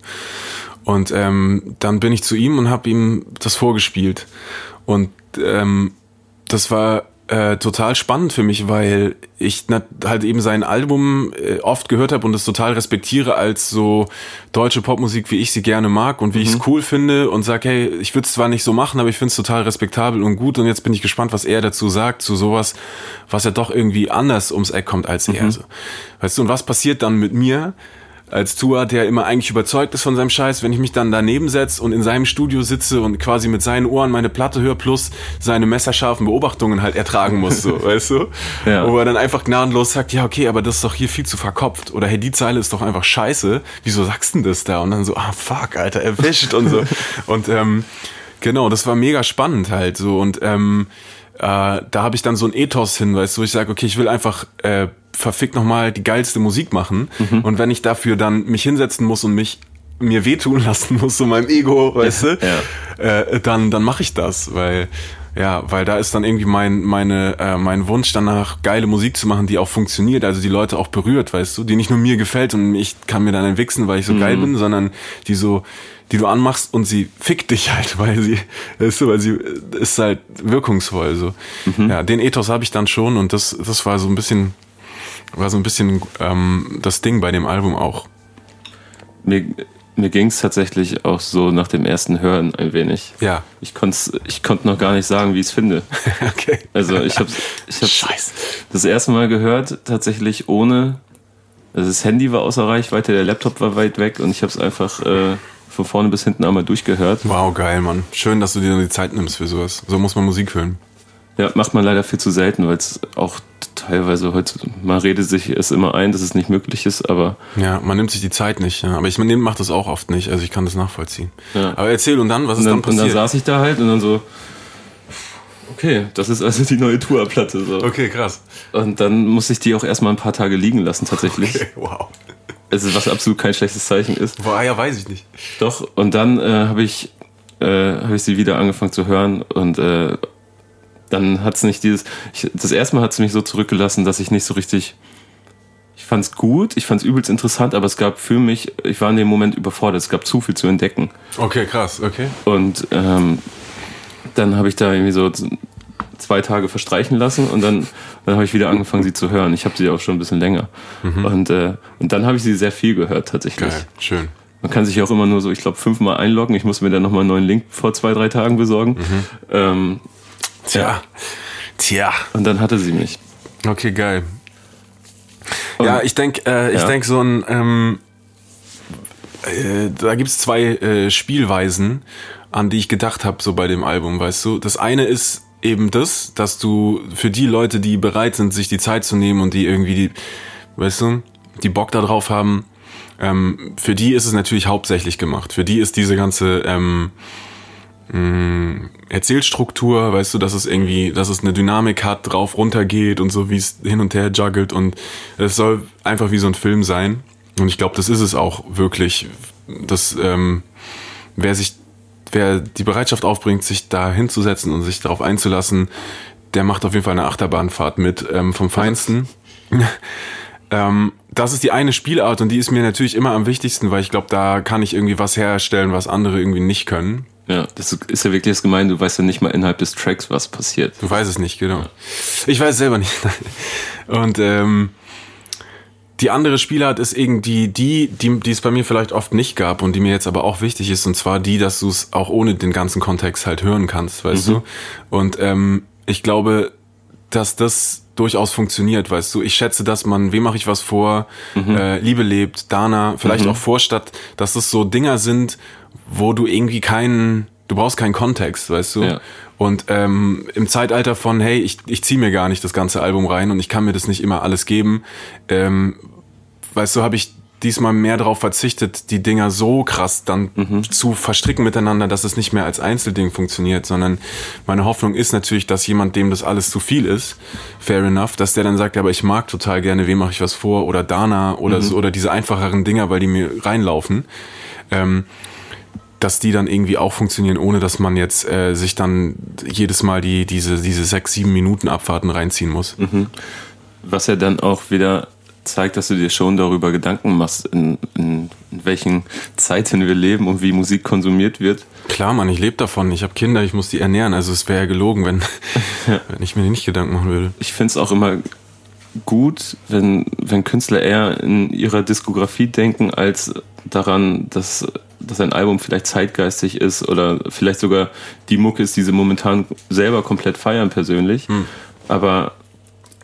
Und ähm, dann bin ich zu ihm und habe ihm das vorgespielt. Und ähm, das war äh, total spannend für mich, weil ich halt eben sein Album äh, oft gehört habe und es total respektiere als so deutsche Popmusik, wie ich sie gerne mag und wie mhm. ich es cool finde und sag, hey, ich würde es zwar nicht so machen, aber ich finde es total respektabel und gut und jetzt bin ich gespannt, was er dazu sagt, zu sowas, was ja doch irgendwie anders ums Eck kommt als mhm. er. So. Weißt du, und was passiert dann mit mir? Als Tua, der immer eigentlich überzeugt ist von seinem Scheiß, wenn ich mich dann daneben setze und in seinem Studio sitze und quasi mit seinen Ohren meine Platte höre, plus seine messerscharfen Beobachtungen halt ertragen muss, so, weißt du? Ja. Wo er dann einfach gnadenlos sagt, ja, okay, aber das ist doch hier viel zu verkopft. Oder hey, die Zeile ist doch einfach scheiße. Wieso sagst du denn das da? Und dann so, ah, fuck, Alter, erwischt und so. Und ähm, genau, das war mega spannend halt so. Und ähm, äh, da habe ich dann so ein Ethos hin, weißt du, wo ich sage, okay, ich will einfach äh, verfickt nochmal die geilste Musik machen. Mhm. Und wenn ich dafür dann mich hinsetzen muss und mich mir wehtun lassen muss, so meinem Ego, weißt du, ja. äh, dann, dann mache ich das, weil ja, weil da ist dann irgendwie mein, meine, äh, mein Wunsch danach, geile Musik zu machen, die auch funktioniert, also die Leute auch berührt, weißt du, die nicht nur mir gefällt und ich kann mir dann entwichsen, weil ich so mhm. geil bin, sondern die so, die du anmachst und sie fickt dich halt, weil sie, weißt du, weil sie ist halt wirkungsvoll, so. Mhm. Ja, den Ethos habe ich dann schon und das, das war so ein bisschen, war so ein bisschen ähm, das Ding bei dem Album auch. Mir, mir ging es tatsächlich auch so nach dem ersten Hören ein wenig. Ja. Ich konnte ich konnt noch gar nicht sagen, wie ich es finde. okay. Also ich habe ich hab's Scheiße. das erste Mal gehört, tatsächlich ohne. Also das Handy war außer Reichweite, der Laptop war weit weg und ich habe es einfach äh, von vorne bis hinten einmal durchgehört. Wow, geil, Mann. Schön, dass du dir die Zeit nimmst für sowas. So muss man Musik hören. Ja, macht man leider viel zu selten, weil es auch teilweise heute, man redet sich es immer ein, dass es nicht möglich ist, aber Ja, man nimmt sich die Zeit nicht. Ja. Aber ich mache das auch oft nicht. Also ich kann das nachvollziehen. Ja. Aber erzähl und dann, was ist und dann, dann und dann passiert? saß ich da halt und dann so, okay, das ist also die neue Tourplatte. So. okay, krass. Und dann musste ich die auch erstmal ein paar Tage liegen lassen, tatsächlich. Okay, wow. Also, was absolut kein schlechtes Zeichen ist. Boah, ja, weiß ich nicht. Doch, und dann äh, habe ich, äh, hab ich sie wieder angefangen zu hören und äh, dann hat es nicht dieses. Ich, das erste Mal hat es mich so zurückgelassen, dass ich nicht so richtig. Ich fand es gut, ich fand es übelst interessant, aber es gab für mich, ich war in dem Moment überfordert, es gab zu viel zu entdecken. Okay, krass, okay. Und ähm, dann habe ich da irgendwie so zwei Tage verstreichen lassen und dann, dann habe ich wieder angefangen, sie zu hören. Ich habe sie auch schon ein bisschen länger. Und, äh, und dann habe ich sie sehr viel gehört, tatsächlich. Geil, schön. Man kann sich auch immer nur so, ich glaube, fünfmal einloggen. Ich muss mir dann nochmal einen neuen Link vor zwei, drei Tagen besorgen. Ähm, Tja. Tja. und dann hatte sie mich. Okay, geil. Und- ja, ich denke, äh, ich Ja. denk so ein, ähm, äh, da gibt's zwei äh, Spielweisen, an die ich gedacht habe, so bei dem Album, weißt du. Das eine ist eben das, dass du für die Leute, die bereit sind, sich die Zeit zu nehmen und die irgendwie die, weißt du, die Bock da drauf haben, ähm, für die ist es natürlich hauptsächlich gemacht. Für die ist diese ganze ähm, mh, Erzählstruktur, weißt du, dass es irgendwie, dass es eine Dynamik hat, drauf runter geht und so, wie es hin und her juggelt und es soll einfach wie so ein Film sein. Und ich glaube, das ist es auch wirklich. dass ähm, wer sich, wer die Bereitschaft aufbringt, sich da hinzusetzen und sich darauf einzulassen, der macht auf jeden Fall eine Achterbahnfahrt mit ähm, vom Feinsten. ähm, das ist die eine Spielart und die ist mir natürlich immer am wichtigsten, weil ich glaube, da kann ich irgendwie was herstellen, was andere irgendwie nicht können. Ja, das ist ja wirklich das Gemeine, du weißt ja nicht mal innerhalb des Tracks, was passiert. Du weißt es nicht, genau. Ich weiß es selber nicht. Und ähm, die andere Spielart ist irgendwie die, die, die es bei mir vielleicht oft nicht gab und die mir jetzt aber auch wichtig ist, und zwar die, dass du es auch ohne den ganzen Kontext halt hören kannst, weißt du? Und ähm, ich glaube, dass das durchaus funktioniert, weißt du. Ich schätze, dass man, wem mache ich was vor, äh, Liebe lebt, Dana, vielleicht auch Vorstadt, dass das so Dinger sind, wo du irgendwie keinen, du brauchst keinen Kontext, weißt du. Ja. Und ähm, im Zeitalter von, hey, ich, ich ziehe mir gar nicht das ganze Album rein und ich kann mir das nicht immer alles geben, ähm, weißt du, habe ich diesmal mehr darauf verzichtet, die Dinger so krass dann zu verstricken miteinander, dass es nicht mehr als Einzelding funktioniert, sondern meine Hoffnung ist natürlich, dass jemand, dem das alles zu viel ist, fair enough, dass der dann sagt, aber ich mag total gerne, wem mache ich was vor oder Dana oder so, oder diese einfacheren Dinger, weil die mir reinlaufen. Ähm, dass die dann irgendwie auch funktionieren, ohne dass man jetzt äh, sich dann jedes Mal die, diese, diese sechs, sieben Minuten Abfahrten reinziehen muss. Was ja dann auch wieder zeigt, dass du dir schon darüber Gedanken machst, in, in, in welchen Zeiten wir leben und wie Musik konsumiert wird. Klar, Mann, ich lebe davon. Ich habe Kinder, ich muss die ernähren. Also es wäre ja gelogen, wenn, wenn ich mir nicht Gedanken machen würde. Ich finde es auch immer gut, wenn, wenn Künstler eher in ihrer Diskografie denken, als daran, dass, dass ein Album vielleicht zeitgeistig ist oder vielleicht sogar die Mucke ist, die sie momentan selber komplett feiern persönlich. Aber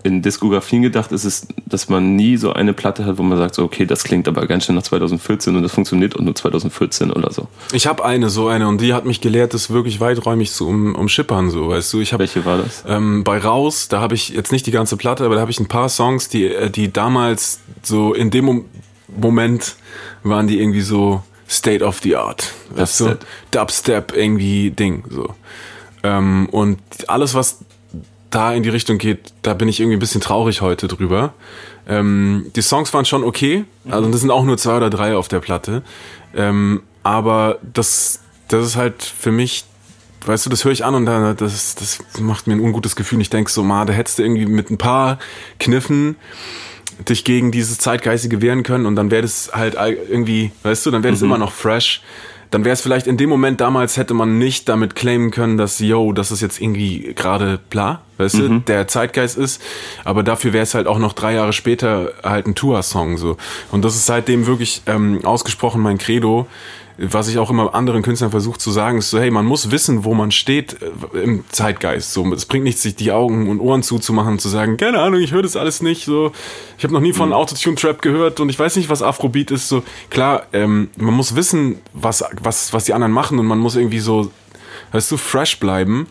in Diskografien gedacht ist es, dass man nie so eine Platte hat, wo man sagt, so, okay, das klingt aber ganz schön nach 2014 und das funktioniert auch nur 2014 oder so. Ich habe eine, so eine, und die hat mich gelehrt, das wirklich weiträumig zu um, umschippern, so, weißt du. Ich habe Welche war das? ähm, bei Raus, da habe ich jetzt nicht die ganze Platte, aber da habe ich ein paar Songs, die, äh, die damals so in dem Mom Moment waren die irgendwie so State of the Art. Weißt du? Dubstep. Dubstep irgendwie Ding. So. Ähm, und alles, was da in die Richtung geht, da bin ich irgendwie ein bisschen traurig heute drüber. Ähm, die Songs waren schon okay, also das sind auch nur zwei oder drei auf der Platte. Ähm, aber das, das ist halt für mich, weißt du, das höre ich an und da, das, das macht mir ein ungutes Gefühl. Ich denke so, ma, da hättest du irgendwie mit ein paar Kniffen dich gegen dieses Zeitgeistige wehren können und dann wäre das halt irgendwie, weißt du, dann wäre das immer noch fresh. Dann wäre es vielleicht in dem Moment damals hätte man nicht damit claimen können, dass, yo, das ist jetzt irgendwie gerade bla, weißt mhm. du, der Zeitgeist ist. Aber dafür wäre es halt auch noch drei Jahre später halt ein Tour-Song so. Und das ist seitdem wirklich ähm, ausgesprochen mein Credo was ich auch immer anderen Künstlern versuche zu sagen, ist so, hey, man muss wissen, wo man steht äh, im Zeitgeist. So, es bringt nichts, sich die Augen und Ohren zuzumachen und zu sagen, keine Ahnung, ich höre das alles nicht. So, ich habe noch nie von mhm. Autotune-Trap gehört und ich weiß nicht, was Afrobeat ist. So, klar, ähm, man muss wissen, was, was, was die anderen machen und man muss irgendwie so, weißt du, fresh bleiben.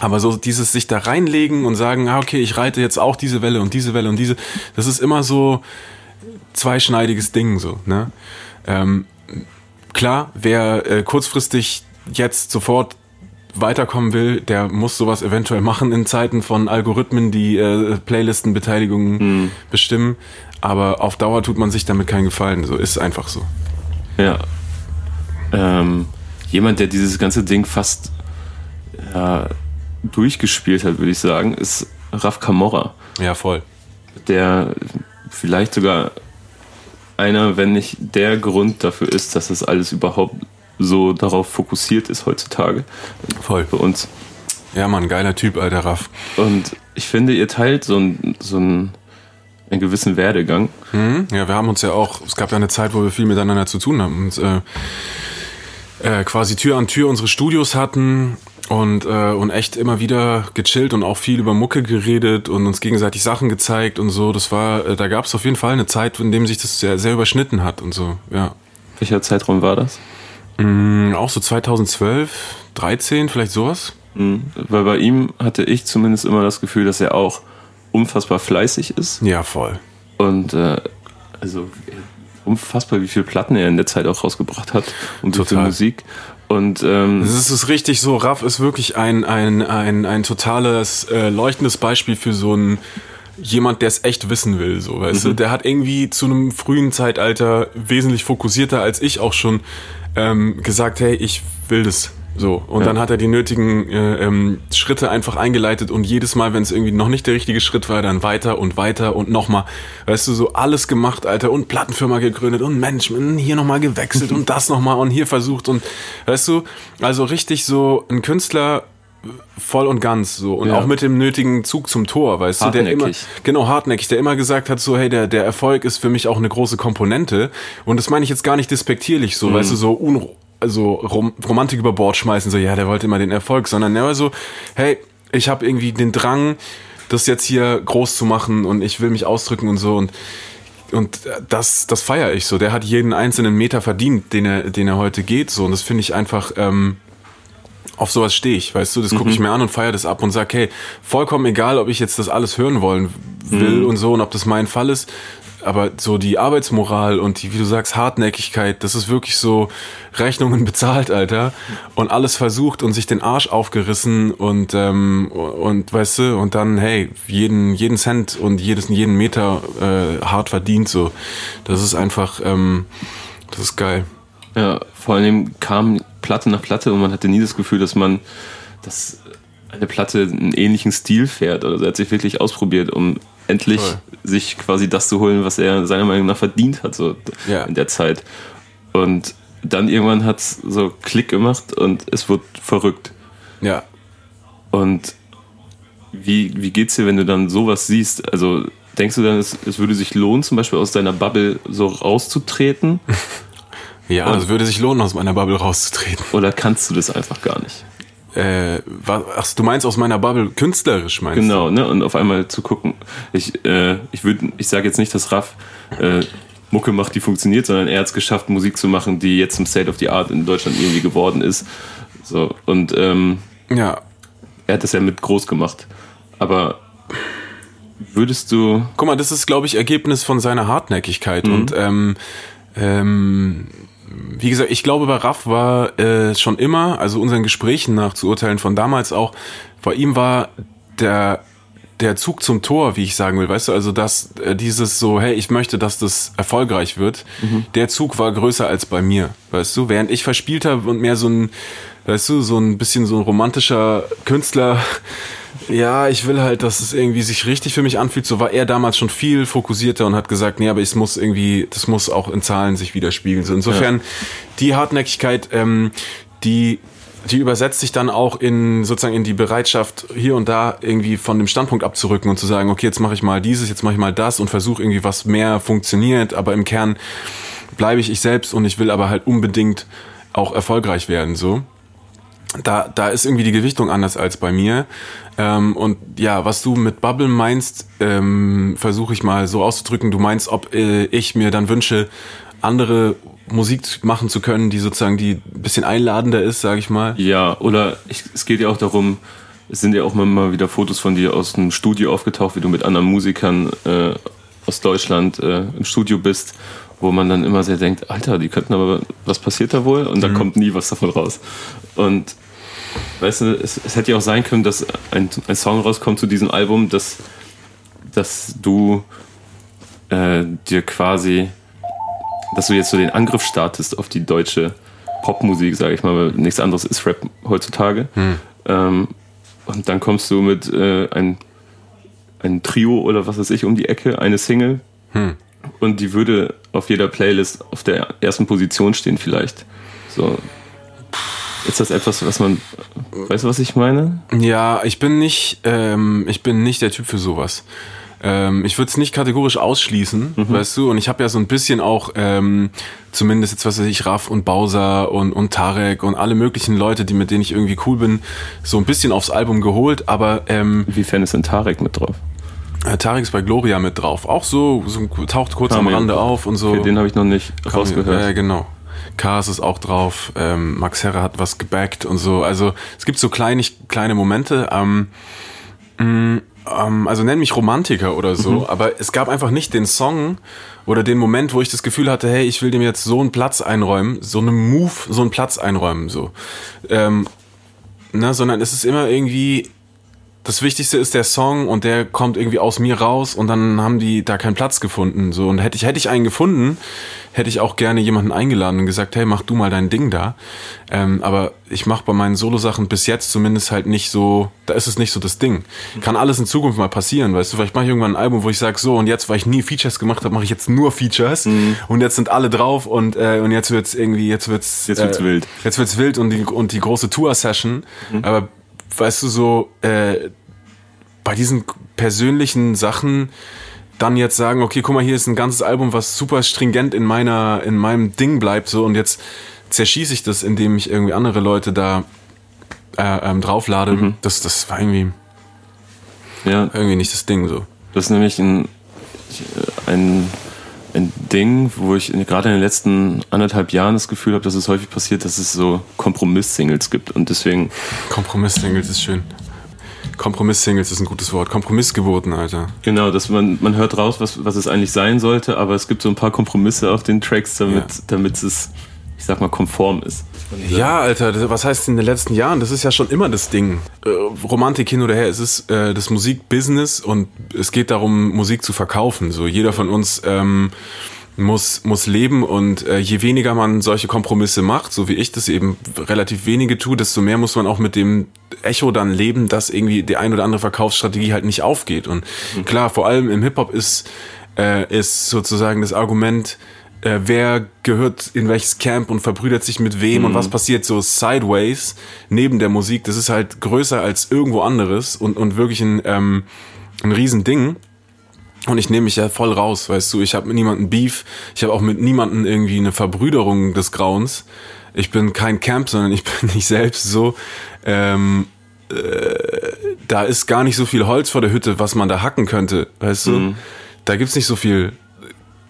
Aber so dieses sich da reinlegen und sagen, ah, okay, ich reite jetzt auch diese Welle und diese Welle und diese, das ist immer so zweischneidiges Ding, so, ne? Ähm, klar, wer äh, kurzfristig jetzt sofort weiterkommen will, der muss sowas eventuell machen in Zeiten von Algorithmen, die äh, Playlistenbeteiligungen mhm. bestimmen. Aber auf Dauer tut man sich damit keinen Gefallen. So ist einfach so. Ja. Ähm, jemand, der dieses ganze Ding fast ja, durchgespielt hat, würde ich sagen, ist Raf Camorra. Ja, voll. Der vielleicht sogar einer, wenn nicht der Grund dafür ist, dass das alles überhaupt so darauf fokussiert ist heutzutage. Voll. Bei uns. Ja, Mann, geiler Typ, alter Raff. Und ich finde, ihr teilt so, ein, so ein, einen gewissen Werdegang. Mhm. Ja, wir haben uns ja auch, es gab ja eine Zeit, wo wir viel miteinander zu tun haben und äh, äh, quasi Tür an Tür unsere Studios hatten und, äh, und echt immer wieder gechillt und auch viel über Mucke geredet und uns gegenseitig Sachen gezeigt und so. Das war, äh, da gab es auf jeden Fall eine Zeit, in dem sich das sehr, sehr überschnitten hat und so, ja. Welcher Zeitraum war das? Mm, auch so 2012, 13, vielleicht sowas. Mhm. Weil bei ihm hatte ich zumindest immer das Gefühl, dass er auch unfassbar fleißig ist. Ja, voll. Und äh, also unfassbar, wie viele Platten er in der Zeit auch rausgebracht hat und wie viel Musik. Und ähm, es ist richtig so, Raff ist wirklich ein, ein, ein, ein totales, äh, leuchtendes Beispiel für so ein jemand, der es echt wissen will, so, weißt mhm. du? Der hat irgendwie zu einem frühen Zeitalter wesentlich fokussierter als ich auch schon ähm, gesagt, hey, ich will das. So, und ja. dann hat er die nötigen äh, ähm, Schritte einfach eingeleitet und jedes Mal, wenn es irgendwie noch nicht der richtige Schritt war, dann weiter und weiter und nochmal, weißt du, so alles gemacht, Alter, und Plattenfirma gegründet und Management, hier nochmal gewechselt und das nochmal und hier versucht und, weißt du, also richtig so ein Künstler voll und ganz so und ja. auch mit dem nötigen Zug zum Tor, weißt du, der immer genau hartnäckig, der immer gesagt hat so hey, der der Erfolg ist für mich auch eine große Komponente und das meine ich jetzt gar nicht despektierlich so, mhm. weißt du, so also Rom Romantik über Bord schmeißen, so ja, der wollte immer den Erfolg, sondern er war so, hey, ich habe irgendwie den Drang, das jetzt hier groß zu machen und ich will mich ausdrücken und so und und das, das feiere ich so. Der hat jeden einzelnen Meter verdient, den er, den er heute geht. So. Und das finde ich einfach, ähm, auf sowas stehe ich, weißt du, das gucke ich mhm. mir an und feiere das ab und sag, hey, vollkommen egal, ob ich jetzt das alles hören wollen will mhm. und so und ob das mein Fall ist, aber so die Arbeitsmoral und die, wie du sagst, Hartnäckigkeit, das ist wirklich so Rechnungen bezahlt, Alter. Und alles versucht und sich den Arsch aufgerissen und, ähm, und weißt du, und dann, hey, jeden, jeden Cent und jedes, jeden Meter äh, hart verdient, so. Das ist einfach, ähm, das ist geil. Ja, vor allem kam Platte nach Platte und man hatte nie das Gefühl, dass man, dass eine Platte einen ähnlichen Stil fährt. Oder er hat sich wirklich ausprobiert, um endlich Voll. sich quasi das zu holen, was er seiner Meinung nach verdient hat, so ja. in der Zeit. Und dann irgendwann hat es so Klick gemacht und es wird verrückt. Ja. Und wie, wie geht's dir, wenn du dann sowas siehst? Also denkst du dann, es, es würde sich lohnen, zum Beispiel aus deiner Bubble so rauszutreten? ja, es würde sich lohnen, aus meiner Bubble rauszutreten. Oder kannst du das einfach gar nicht? Äh, ach, du meinst aus meiner Bubble künstlerisch meinst genau, du? Genau, ne? Und auf einmal zu gucken. Ich, äh, ich würde, ich sage jetzt nicht, dass Raff äh, Mucke macht, die funktioniert, sondern er hat es geschafft, Musik zu machen, die jetzt im State of the Art in Deutschland irgendwie geworden ist. So und ähm, ja, er hat das ja mit groß gemacht. Aber würdest du? Guck mal, das ist, glaube ich, Ergebnis von seiner Hartnäckigkeit mhm. und ähm, ähm, wie gesagt, ich glaube, bei Raff war äh, schon immer, also unseren Gesprächen nach zu urteilen von damals auch, bei ihm war der der Zug zum Tor, wie ich sagen will, weißt du, also dass äh, dieses so, hey, ich möchte, dass das erfolgreich wird, mhm. der Zug war größer als bei mir, weißt du, während ich verspielt habe und mehr so ein, weißt du, so ein bisschen so ein romantischer Künstler Ja, ich will halt, dass es irgendwie sich richtig für mich anfühlt. So war er damals schon viel fokussierter und hat gesagt, nee, aber es muss irgendwie, das muss auch in Zahlen sich widerspiegeln. So insofern, ja. die Hartnäckigkeit, ähm, die die übersetzt sich dann auch in sozusagen in die Bereitschaft, hier und da irgendwie von dem Standpunkt abzurücken und zu sagen, okay, jetzt mache ich mal dieses, jetzt mache ich mal das und versuche irgendwie was mehr funktioniert, aber im Kern bleibe ich ich selbst und ich will aber halt unbedingt auch erfolgreich werden, so. Da, da ist irgendwie die Gewichtung anders als bei mir. Ähm, und ja, was du mit Bubble meinst, ähm, versuche ich mal so auszudrücken. Du meinst, ob äh, ich mir dann wünsche, andere Musik machen zu können, die sozusagen die ein bisschen einladender ist, sage ich mal. Ja, oder ich, es geht ja auch darum, es sind ja auch mal wieder Fotos von dir aus dem Studio aufgetaucht, wie du mit anderen Musikern äh, aus Deutschland äh, im Studio bist, wo man dann immer sehr denkt, Alter, die könnten aber, was passiert da wohl? Und dann mhm. kommt nie was davon raus. Und weißt du, es, es, hätte ja auch sein können, dass ein, ein Song rauskommt zu diesem Album, dass, dass du äh, dir quasi dass du jetzt so den Angriff startest auf die deutsche Popmusik, sage ich mal, weil nichts anderes ist Rap heutzutage. Hm. Ähm, und dann kommst du mit äh, ein, ein Trio oder was weiß ich um die Ecke, eine Single. Hm. Und die würde auf jeder Playlist auf der ersten Position stehen, vielleicht. So. Ist das etwas, was man. Weißt du, was ich meine? Ja, ich bin nicht, ähm, ich bin nicht der Typ für sowas. Ähm, ich würde es nicht kategorisch ausschließen, mhm. weißt du, und ich habe ja so ein bisschen auch, ähm, zumindest jetzt, was weiß ich, Raff und Bowser und, und Tarek und alle möglichen Leute, die mit denen ich irgendwie cool bin, so ein bisschen aufs Album geholt, aber... Ähm, Inwiefern ist denn Tarek mit drauf? Äh, Tarek ist bei Gloria mit drauf. Auch so, so taucht kurz am Rande auf und so. Okay, den habe ich noch nicht rausgehört. Ja, äh, genau. Cars ist auch drauf, ähm, Max Herre hat was gebackt und so. Also es gibt so kleine, kleine Momente. Ähm, mh, mm, ähm, also nenn mich Romantiker oder so, mhm. aber es gab einfach nicht den Song oder den Moment, wo ich das Gefühl hatte, hey, ich will dem jetzt so einen Platz einräumen, so einen Move, so einen Platz einräumen, so. Ähm, na, ne, sondern es ist immer irgendwie, das Wichtigste ist der Song und der kommt irgendwie aus mir raus und dann haben die da keinen Platz gefunden, so. Und hätte ich, hätte ich einen gefunden, hätte ich auch gerne jemanden eingeladen und gesagt, hey, mach du mal dein Ding da. Ähm, aber ich mache bei meinen Solo-Sachen bis jetzt zumindest halt nicht so, da ist es nicht so das Ding. Kann alles in Zukunft mal passieren, weißt du, vielleicht mache ich irgendwann ein Album, wo ich sage, so und jetzt, weil ich nie Features gemacht habe, mache ich jetzt nur Features mhm. und jetzt sind alle drauf und, äh, und jetzt wird's irgendwie, jetzt wird's, jetzt wird's äh, wild. Jetzt wird's wild und die, und die große Tour-Session, mhm. aber weißt du so, äh, bei diesen persönlichen Sachen, dann jetzt sagen, okay, guck mal, hier ist ein ganzes Album, was super stringent in meiner, in meinem Ding bleibt, so und jetzt zerschieße ich das, indem ich irgendwie andere Leute da äh, ähm, drauflade. Mhm. Das, das war irgendwie, ja. irgendwie nicht das Ding so. Das ist nämlich ein, ein, ein Ding, wo ich gerade in den letzten anderthalb Jahren das Gefühl habe, dass es häufig passiert, dass es so Kompromiss-Singles gibt und deswegen. Kompromiss-Singles ist schön. Kompromiss-Singles ist ein gutes Wort. Kompromissgeburten, Alter. Genau, dass man, man hört raus, was, was es eigentlich sein sollte, aber es gibt so ein paar Kompromisse auf den Tracks, damit, ja. damit es, ich sag mal, konform ist. Ja, Alter, was heißt in den letzten Jahren? Das ist ja schon immer das Ding. Äh, Romantik hin oder her, es ist äh, das Musikbusiness und es geht darum, Musik zu verkaufen. So jeder von uns ähm, muss, muss leben und äh, je weniger man solche Kompromisse macht, so wie ich das eben relativ wenige tue, desto mehr muss man auch mit dem Echo dann leben, dass irgendwie die ein oder andere Verkaufsstrategie halt nicht aufgeht. Und mhm. klar, vor allem im Hip-Hop ist, äh, ist sozusagen das Argument, äh, wer gehört in welches Camp und verbrüdert sich mit wem mhm. und was passiert so sideways neben der Musik, das ist halt größer als irgendwo anderes und, und wirklich ein, ähm, ein Riesending. Und ich nehme mich ja voll raus, weißt du, ich habe mit niemandem Beef, ich habe auch mit niemandem irgendwie eine Verbrüderung des Grauens. Ich bin kein Camp, sondern ich bin nicht selbst so. Ähm, äh, da ist gar nicht so viel Holz vor der Hütte, was man da hacken könnte, weißt du. Mhm. Da gibt's nicht so viel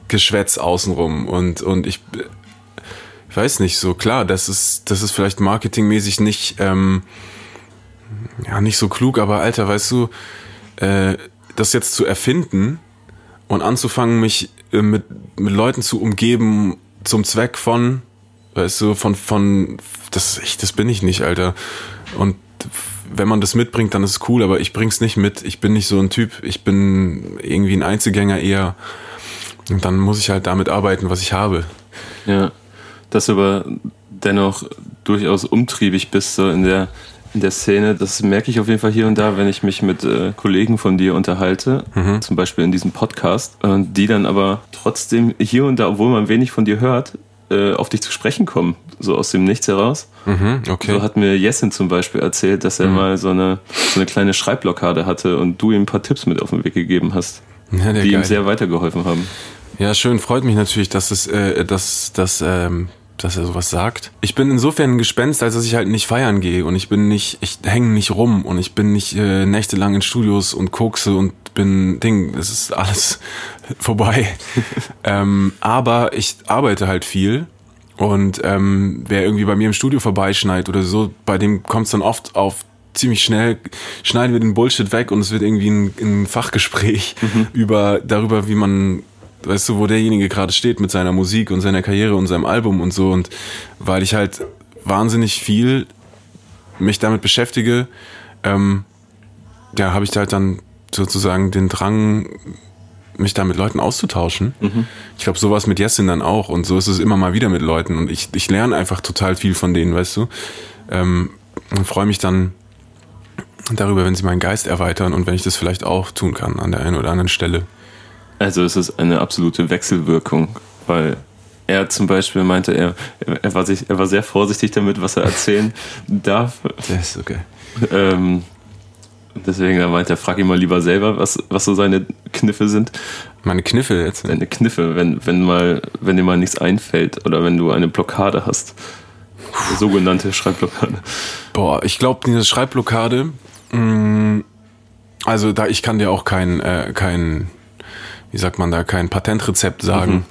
Geschwätz außenrum und, und ich, ich weiß nicht, so klar, das ist, das ist vielleicht marketingmäßig nicht, ähm, ja, nicht so klug, aber Alter, weißt du, äh, das jetzt zu erfinden und anzufangen, mich äh, mit, mit Leuten zu umgeben zum Zweck von, weißt du, von, von, das, ich, das bin ich nicht, Alter. Und wenn man das mitbringt, dann ist es cool, aber ich bring's nicht mit. Ich bin nicht so ein Typ. Ich bin irgendwie ein Einzelgänger eher. Und dann muss ich halt damit arbeiten, was ich habe. Ja. Dass du aber dennoch durchaus umtriebig bist, so in der, in der Szene. Das merke ich auf jeden Fall hier und da, wenn ich mich mit äh, Kollegen von dir unterhalte, mhm. zum Beispiel in diesem Podcast, und die dann aber trotzdem hier und da, obwohl man wenig von dir hört, äh, auf dich zu sprechen kommen, so aus dem Nichts heraus. Mhm, okay. So hat mir Jessin zum Beispiel erzählt, dass er mhm. mal so eine, so eine kleine Schreibblockade hatte und du ihm ein paar Tipps mit auf den Weg gegeben hast, ja, die geil. ihm sehr weitergeholfen haben. Ja, schön, freut mich natürlich, dass es, äh, dass, dass, ähm, dass er sowas sagt. Ich bin insofern ein Gespenst, als dass ich halt nicht feiern gehe und ich bin nicht, ich hänge nicht rum und ich bin nicht äh, nächtelang in Studios und kokse und bin Ding, es ist alles vorbei. ähm, aber ich arbeite halt viel und ähm, wer irgendwie bei mir im Studio vorbeischneit oder so, bei dem kommt es dann oft auf ziemlich schnell, schneiden wir den Bullshit weg und es wird irgendwie ein, ein Fachgespräch mhm. über darüber, wie man weißt du, wo derjenige gerade steht mit seiner Musik und seiner Karriere und seinem Album und so. Und weil ich halt wahnsinnig viel mich damit beschäftige, ähm, ja, habe ich halt dann sozusagen den Drang, mich da mit Leuten auszutauschen. Mhm. Ich glaube, sowas mit Jessin dann auch. Und so ist es immer mal wieder mit Leuten. Und ich, ich lerne einfach total viel von denen, weißt du. Ähm, und freue mich dann darüber, wenn sie meinen Geist erweitern und wenn ich das vielleicht auch tun kann an der einen oder anderen Stelle. Also es ist eine absolute Wechselwirkung, weil er zum Beispiel meinte, er, er, war, sich, er war sehr vorsichtig damit, was er erzählen darf. Das ist okay. Ähm, deswegen er meinte er, frag ihn mal lieber selber, was, was so seine Kniffe sind. Meine Kniffe jetzt? Deine Kniffe, wenn, wenn, mal, wenn dir mal nichts einfällt oder wenn du eine Blockade hast. Eine sogenannte Schreibblockade. Boah, ich glaube, diese Schreibblockade, mh, mm, also da ich kann dir auch kein, äh, kein wie sagt man da, kein Patentrezept sagen. Mhm.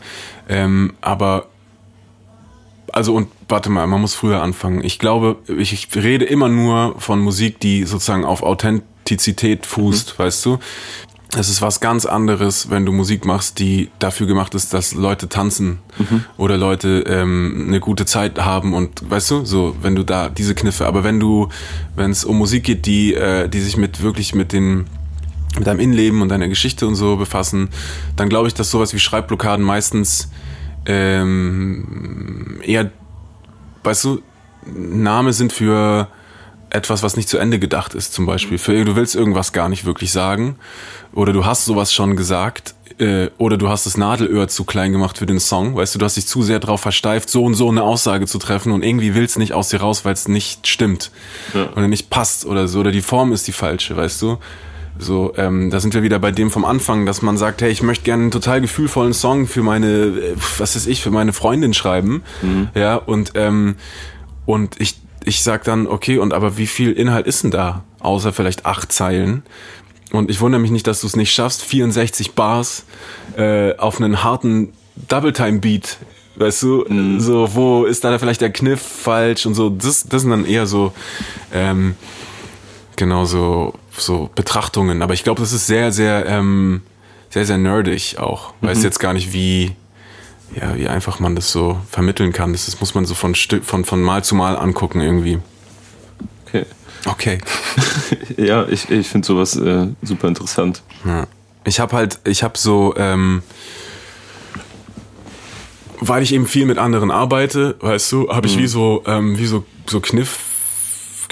Ähm, aber also und warte mal, man muss früher anfangen. Ich glaube, ich, ich rede immer nur von Musik, die sozusagen auf Authentizität fußt, mhm. weißt du? Es ist was ganz anderes, wenn du Musik machst, die dafür gemacht ist, dass Leute tanzen mhm. oder Leute ähm, eine gute Zeit haben und weißt du, so wenn du da diese Kniffe. Aber wenn du, wenn es um Musik geht, die äh, die sich mit wirklich mit den mit deinem Innenleben und deiner Geschichte und so befassen, dann glaube ich, dass sowas wie Schreibblockaden meistens ähm, eher, weißt du, Name sind für etwas, was nicht zu Ende gedacht ist, zum Beispiel. Für, du willst irgendwas gar nicht wirklich sagen oder du hast sowas schon gesagt äh, oder du hast das Nadelöhr zu klein gemacht für den Song, weißt du, du hast dich zu sehr darauf versteift, so und so eine Aussage zu treffen und irgendwie willst nicht aus dir raus, weil es nicht stimmt ja. oder nicht passt oder so oder die Form ist die falsche, weißt du. So, ähm, da sind wir wieder bei dem vom Anfang, dass man sagt, hey, ich möchte gerne einen total gefühlvollen Song für meine, äh, was ist ich, für meine Freundin schreiben. Mhm. Ja, und, ähm, und ich, ich sag dann, okay, und aber wie viel Inhalt ist denn da? Außer vielleicht acht Zeilen. Und ich wundere mich nicht, dass du es nicht schaffst, 64 Bars äh, auf einen harten Double-Time-Beat Weißt du, mhm. so, wo ist da vielleicht der Kniff falsch und so, das, das sind dann eher so, ähm, genau so so Betrachtungen. Aber ich glaube, das ist sehr, sehr, ähm, sehr, sehr nerdig auch. Mhm. Weiß jetzt gar nicht, wie, ja, wie einfach man das so vermitteln kann. Das, das muss man so von, von, von Mal zu Mal angucken irgendwie. Okay. Okay. ja, ich, ich finde sowas äh, super interessant. Ja. Ich habe halt, ich habe so, ähm, weil ich eben viel mit anderen arbeite, weißt du, habe ich mhm. wie so, ähm, wie so, so Kniff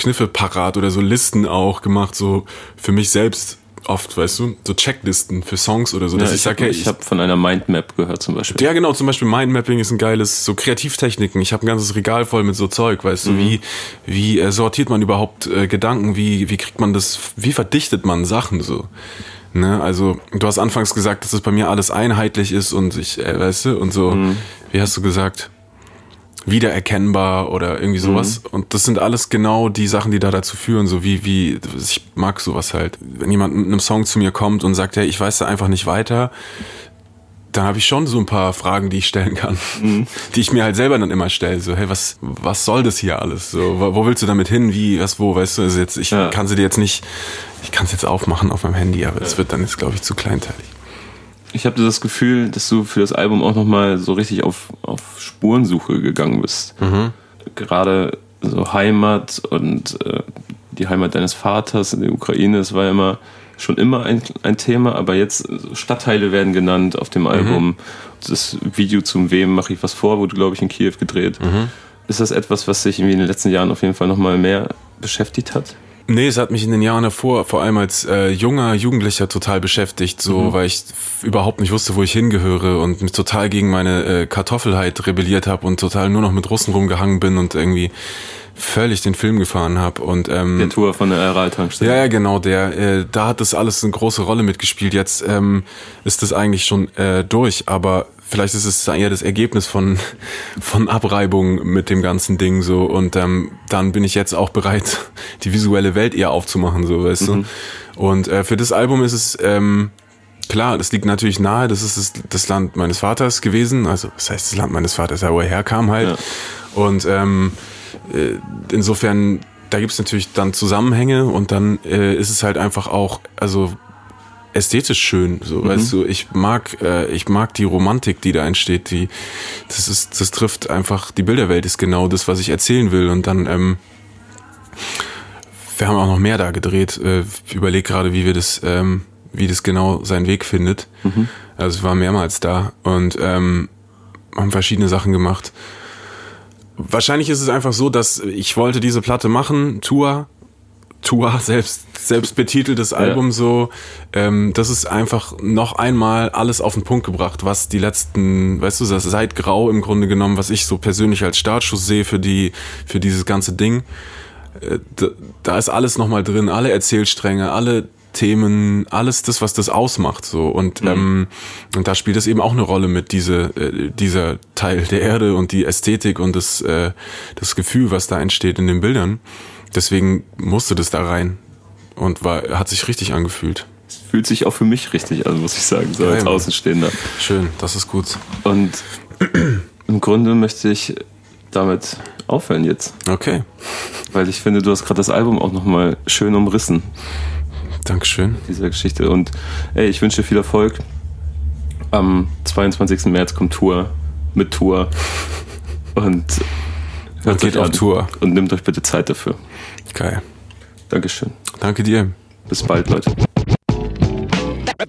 Kniffe parat oder so Listen auch gemacht, so für mich selbst oft, weißt du, so Checklisten für Songs oder so. Ja, ich, ich sage, ich, ich habe von einer Mindmap gehört zum Beispiel. Ja, genau, zum Beispiel Mindmapping ist ein geiles, so Kreativtechniken. Ich habe ein ganzes Regal voll mit so Zeug, weißt mhm. du, wie, wie äh, sortiert man überhaupt äh, Gedanken, wie, wie kriegt man das, wie verdichtet man Sachen so. Ne, also du hast anfangs gesagt, dass das bei mir alles einheitlich ist und ich, äh, weißt du, und so, mhm. wie hast du gesagt? Wiedererkennbar oder irgendwie sowas. Mhm. Und das sind alles genau die Sachen, die da dazu führen, so wie, wie, ich mag sowas halt. Wenn jemand mit einem Song zu mir kommt und sagt, hey, ich weiß da einfach nicht weiter, dann habe ich schon so ein paar Fragen, die ich stellen kann, mhm. die ich mir halt selber dann immer stelle. So, hey, was, was soll das hier alles? So, wo willst du damit hin? Wie, was, wo, weißt du? Also jetzt, ich ja. kann sie dir jetzt nicht, ich kann es jetzt aufmachen auf meinem Handy, aber es ja. wird dann jetzt, glaube ich, zu kleinteilig ich habe das Gefühl, dass du für das Album auch nochmal so richtig auf, auf Spurensuche gegangen bist. Mhm. Gerade so Heimat und äh, die Heimat deines Vaters in der Ukraine, das war ja immer schon immer ein, ein Thema, aber jetzt Stadtteile werden genannt auf dem Album. Mhm. Das Video zum Wem mache ich was vor, wurde, glaube ich, in Kiew gedreht. Mhm. Ist das etwas, was sich irgendwie in den letzten Jahren auf jeden Fall nochmal mehr beschäftigt hat? Nee, es hat mich in den Jahren davor, vor allem als äh, junger Jugendlicher, total beschäftigt, so mhm. weil ich überhaupt nicht wusste, wo ich hingehöre und mich total gegen meine äh, Kartoffelheit rebelliert habe und total nur noch mit Russen rumgehangen bin und irgendwie völlig den Film gefahren habe und ähm, der Tour von der Aral-Tankstelle. Ja, ja, genau, der äh, da hat das alles eine große Rolle mitgespielt. Jetzt ähm, ist das eigentlich schon äh, durch, aber vielleicht ist es eher das Ergebnis von von Abreibung mit dem ganzen Ding so und ähm, dann bin ich jetzt auch bereit, die visuelle Welt eher aufzumachen, so weißt mhm. du. Und äh, für das Album ist es ähm, klar, das liegt natürlich nahe, das ist das, das Land meines Vaters gewesen, also das heißt das Land meines Vaters, ja, wo er herkam halt. Ja. Und ähm, äh, insofern, da gibt es natürlich dann Zusammenhänge und dann äh, ist es halt einfach auch, also ästhetisch schön, so mhm. weißt du, ich mag äh, ich mag die Romantik, die da entsteht, die das ist das trifft einfach die Bilderwelt ist genau das, was ich erzählen will und dann ähm, wir haben auch noch mehr da gedreht. Äh, ich überlege gerade, wie wir das ähm, wie das genau seinen Weg findet. Mhm. Also ich war mehrmals da und ähm, haben verschiedene Sachen gemacht. Wahrscheinlich ist es einfach so, dass ich wollte diese Platte machen, Tour, Tour, selbst, selbst betiteltes Album ja. so. Ähm, das ist einfach noch einmal alles auf den Punkt gebracht, was die letzten, weißt du, das seit Grau im Grunde genommen, was ich so persönlich als Startschuss sehe für die, für dieses ganze Ding. Äh, da, da ist alles nochmal drin, alle Erzählstränge, alle Themen, alles das, was das ausmacht, so und mhm. ähm, und da spielt es eben auch eine Rolle mit diese äh, dieser Teil der Erde und die Ästhetik und das äh, das Gefühl, was da entsteht in den Bildern. Deswegen musste das da rein und war hat sich richtig angefühlt. Es fühlt sich auch für mich richtig an, muss ich sagen, so ja, als Außenstehender. Schön, das ist gut. Und im Grunde möchte ich damit aufhören jetzt. Okay. Weil ich finde, du hast gerade das Album auch nochmal schön umrissen. Dankeschön. Dieser Geschichte. Und ey, ich wünsche dir viel Erfolg. Am 22. März kommt Tour mit Tour. Und hört geht auf Tour. Und nimmt euch bitte Zeit dafür. Geil. Dankeschön. Danke dir. Bis bald, Leute.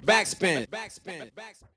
Backspin. Backspin. Backspin.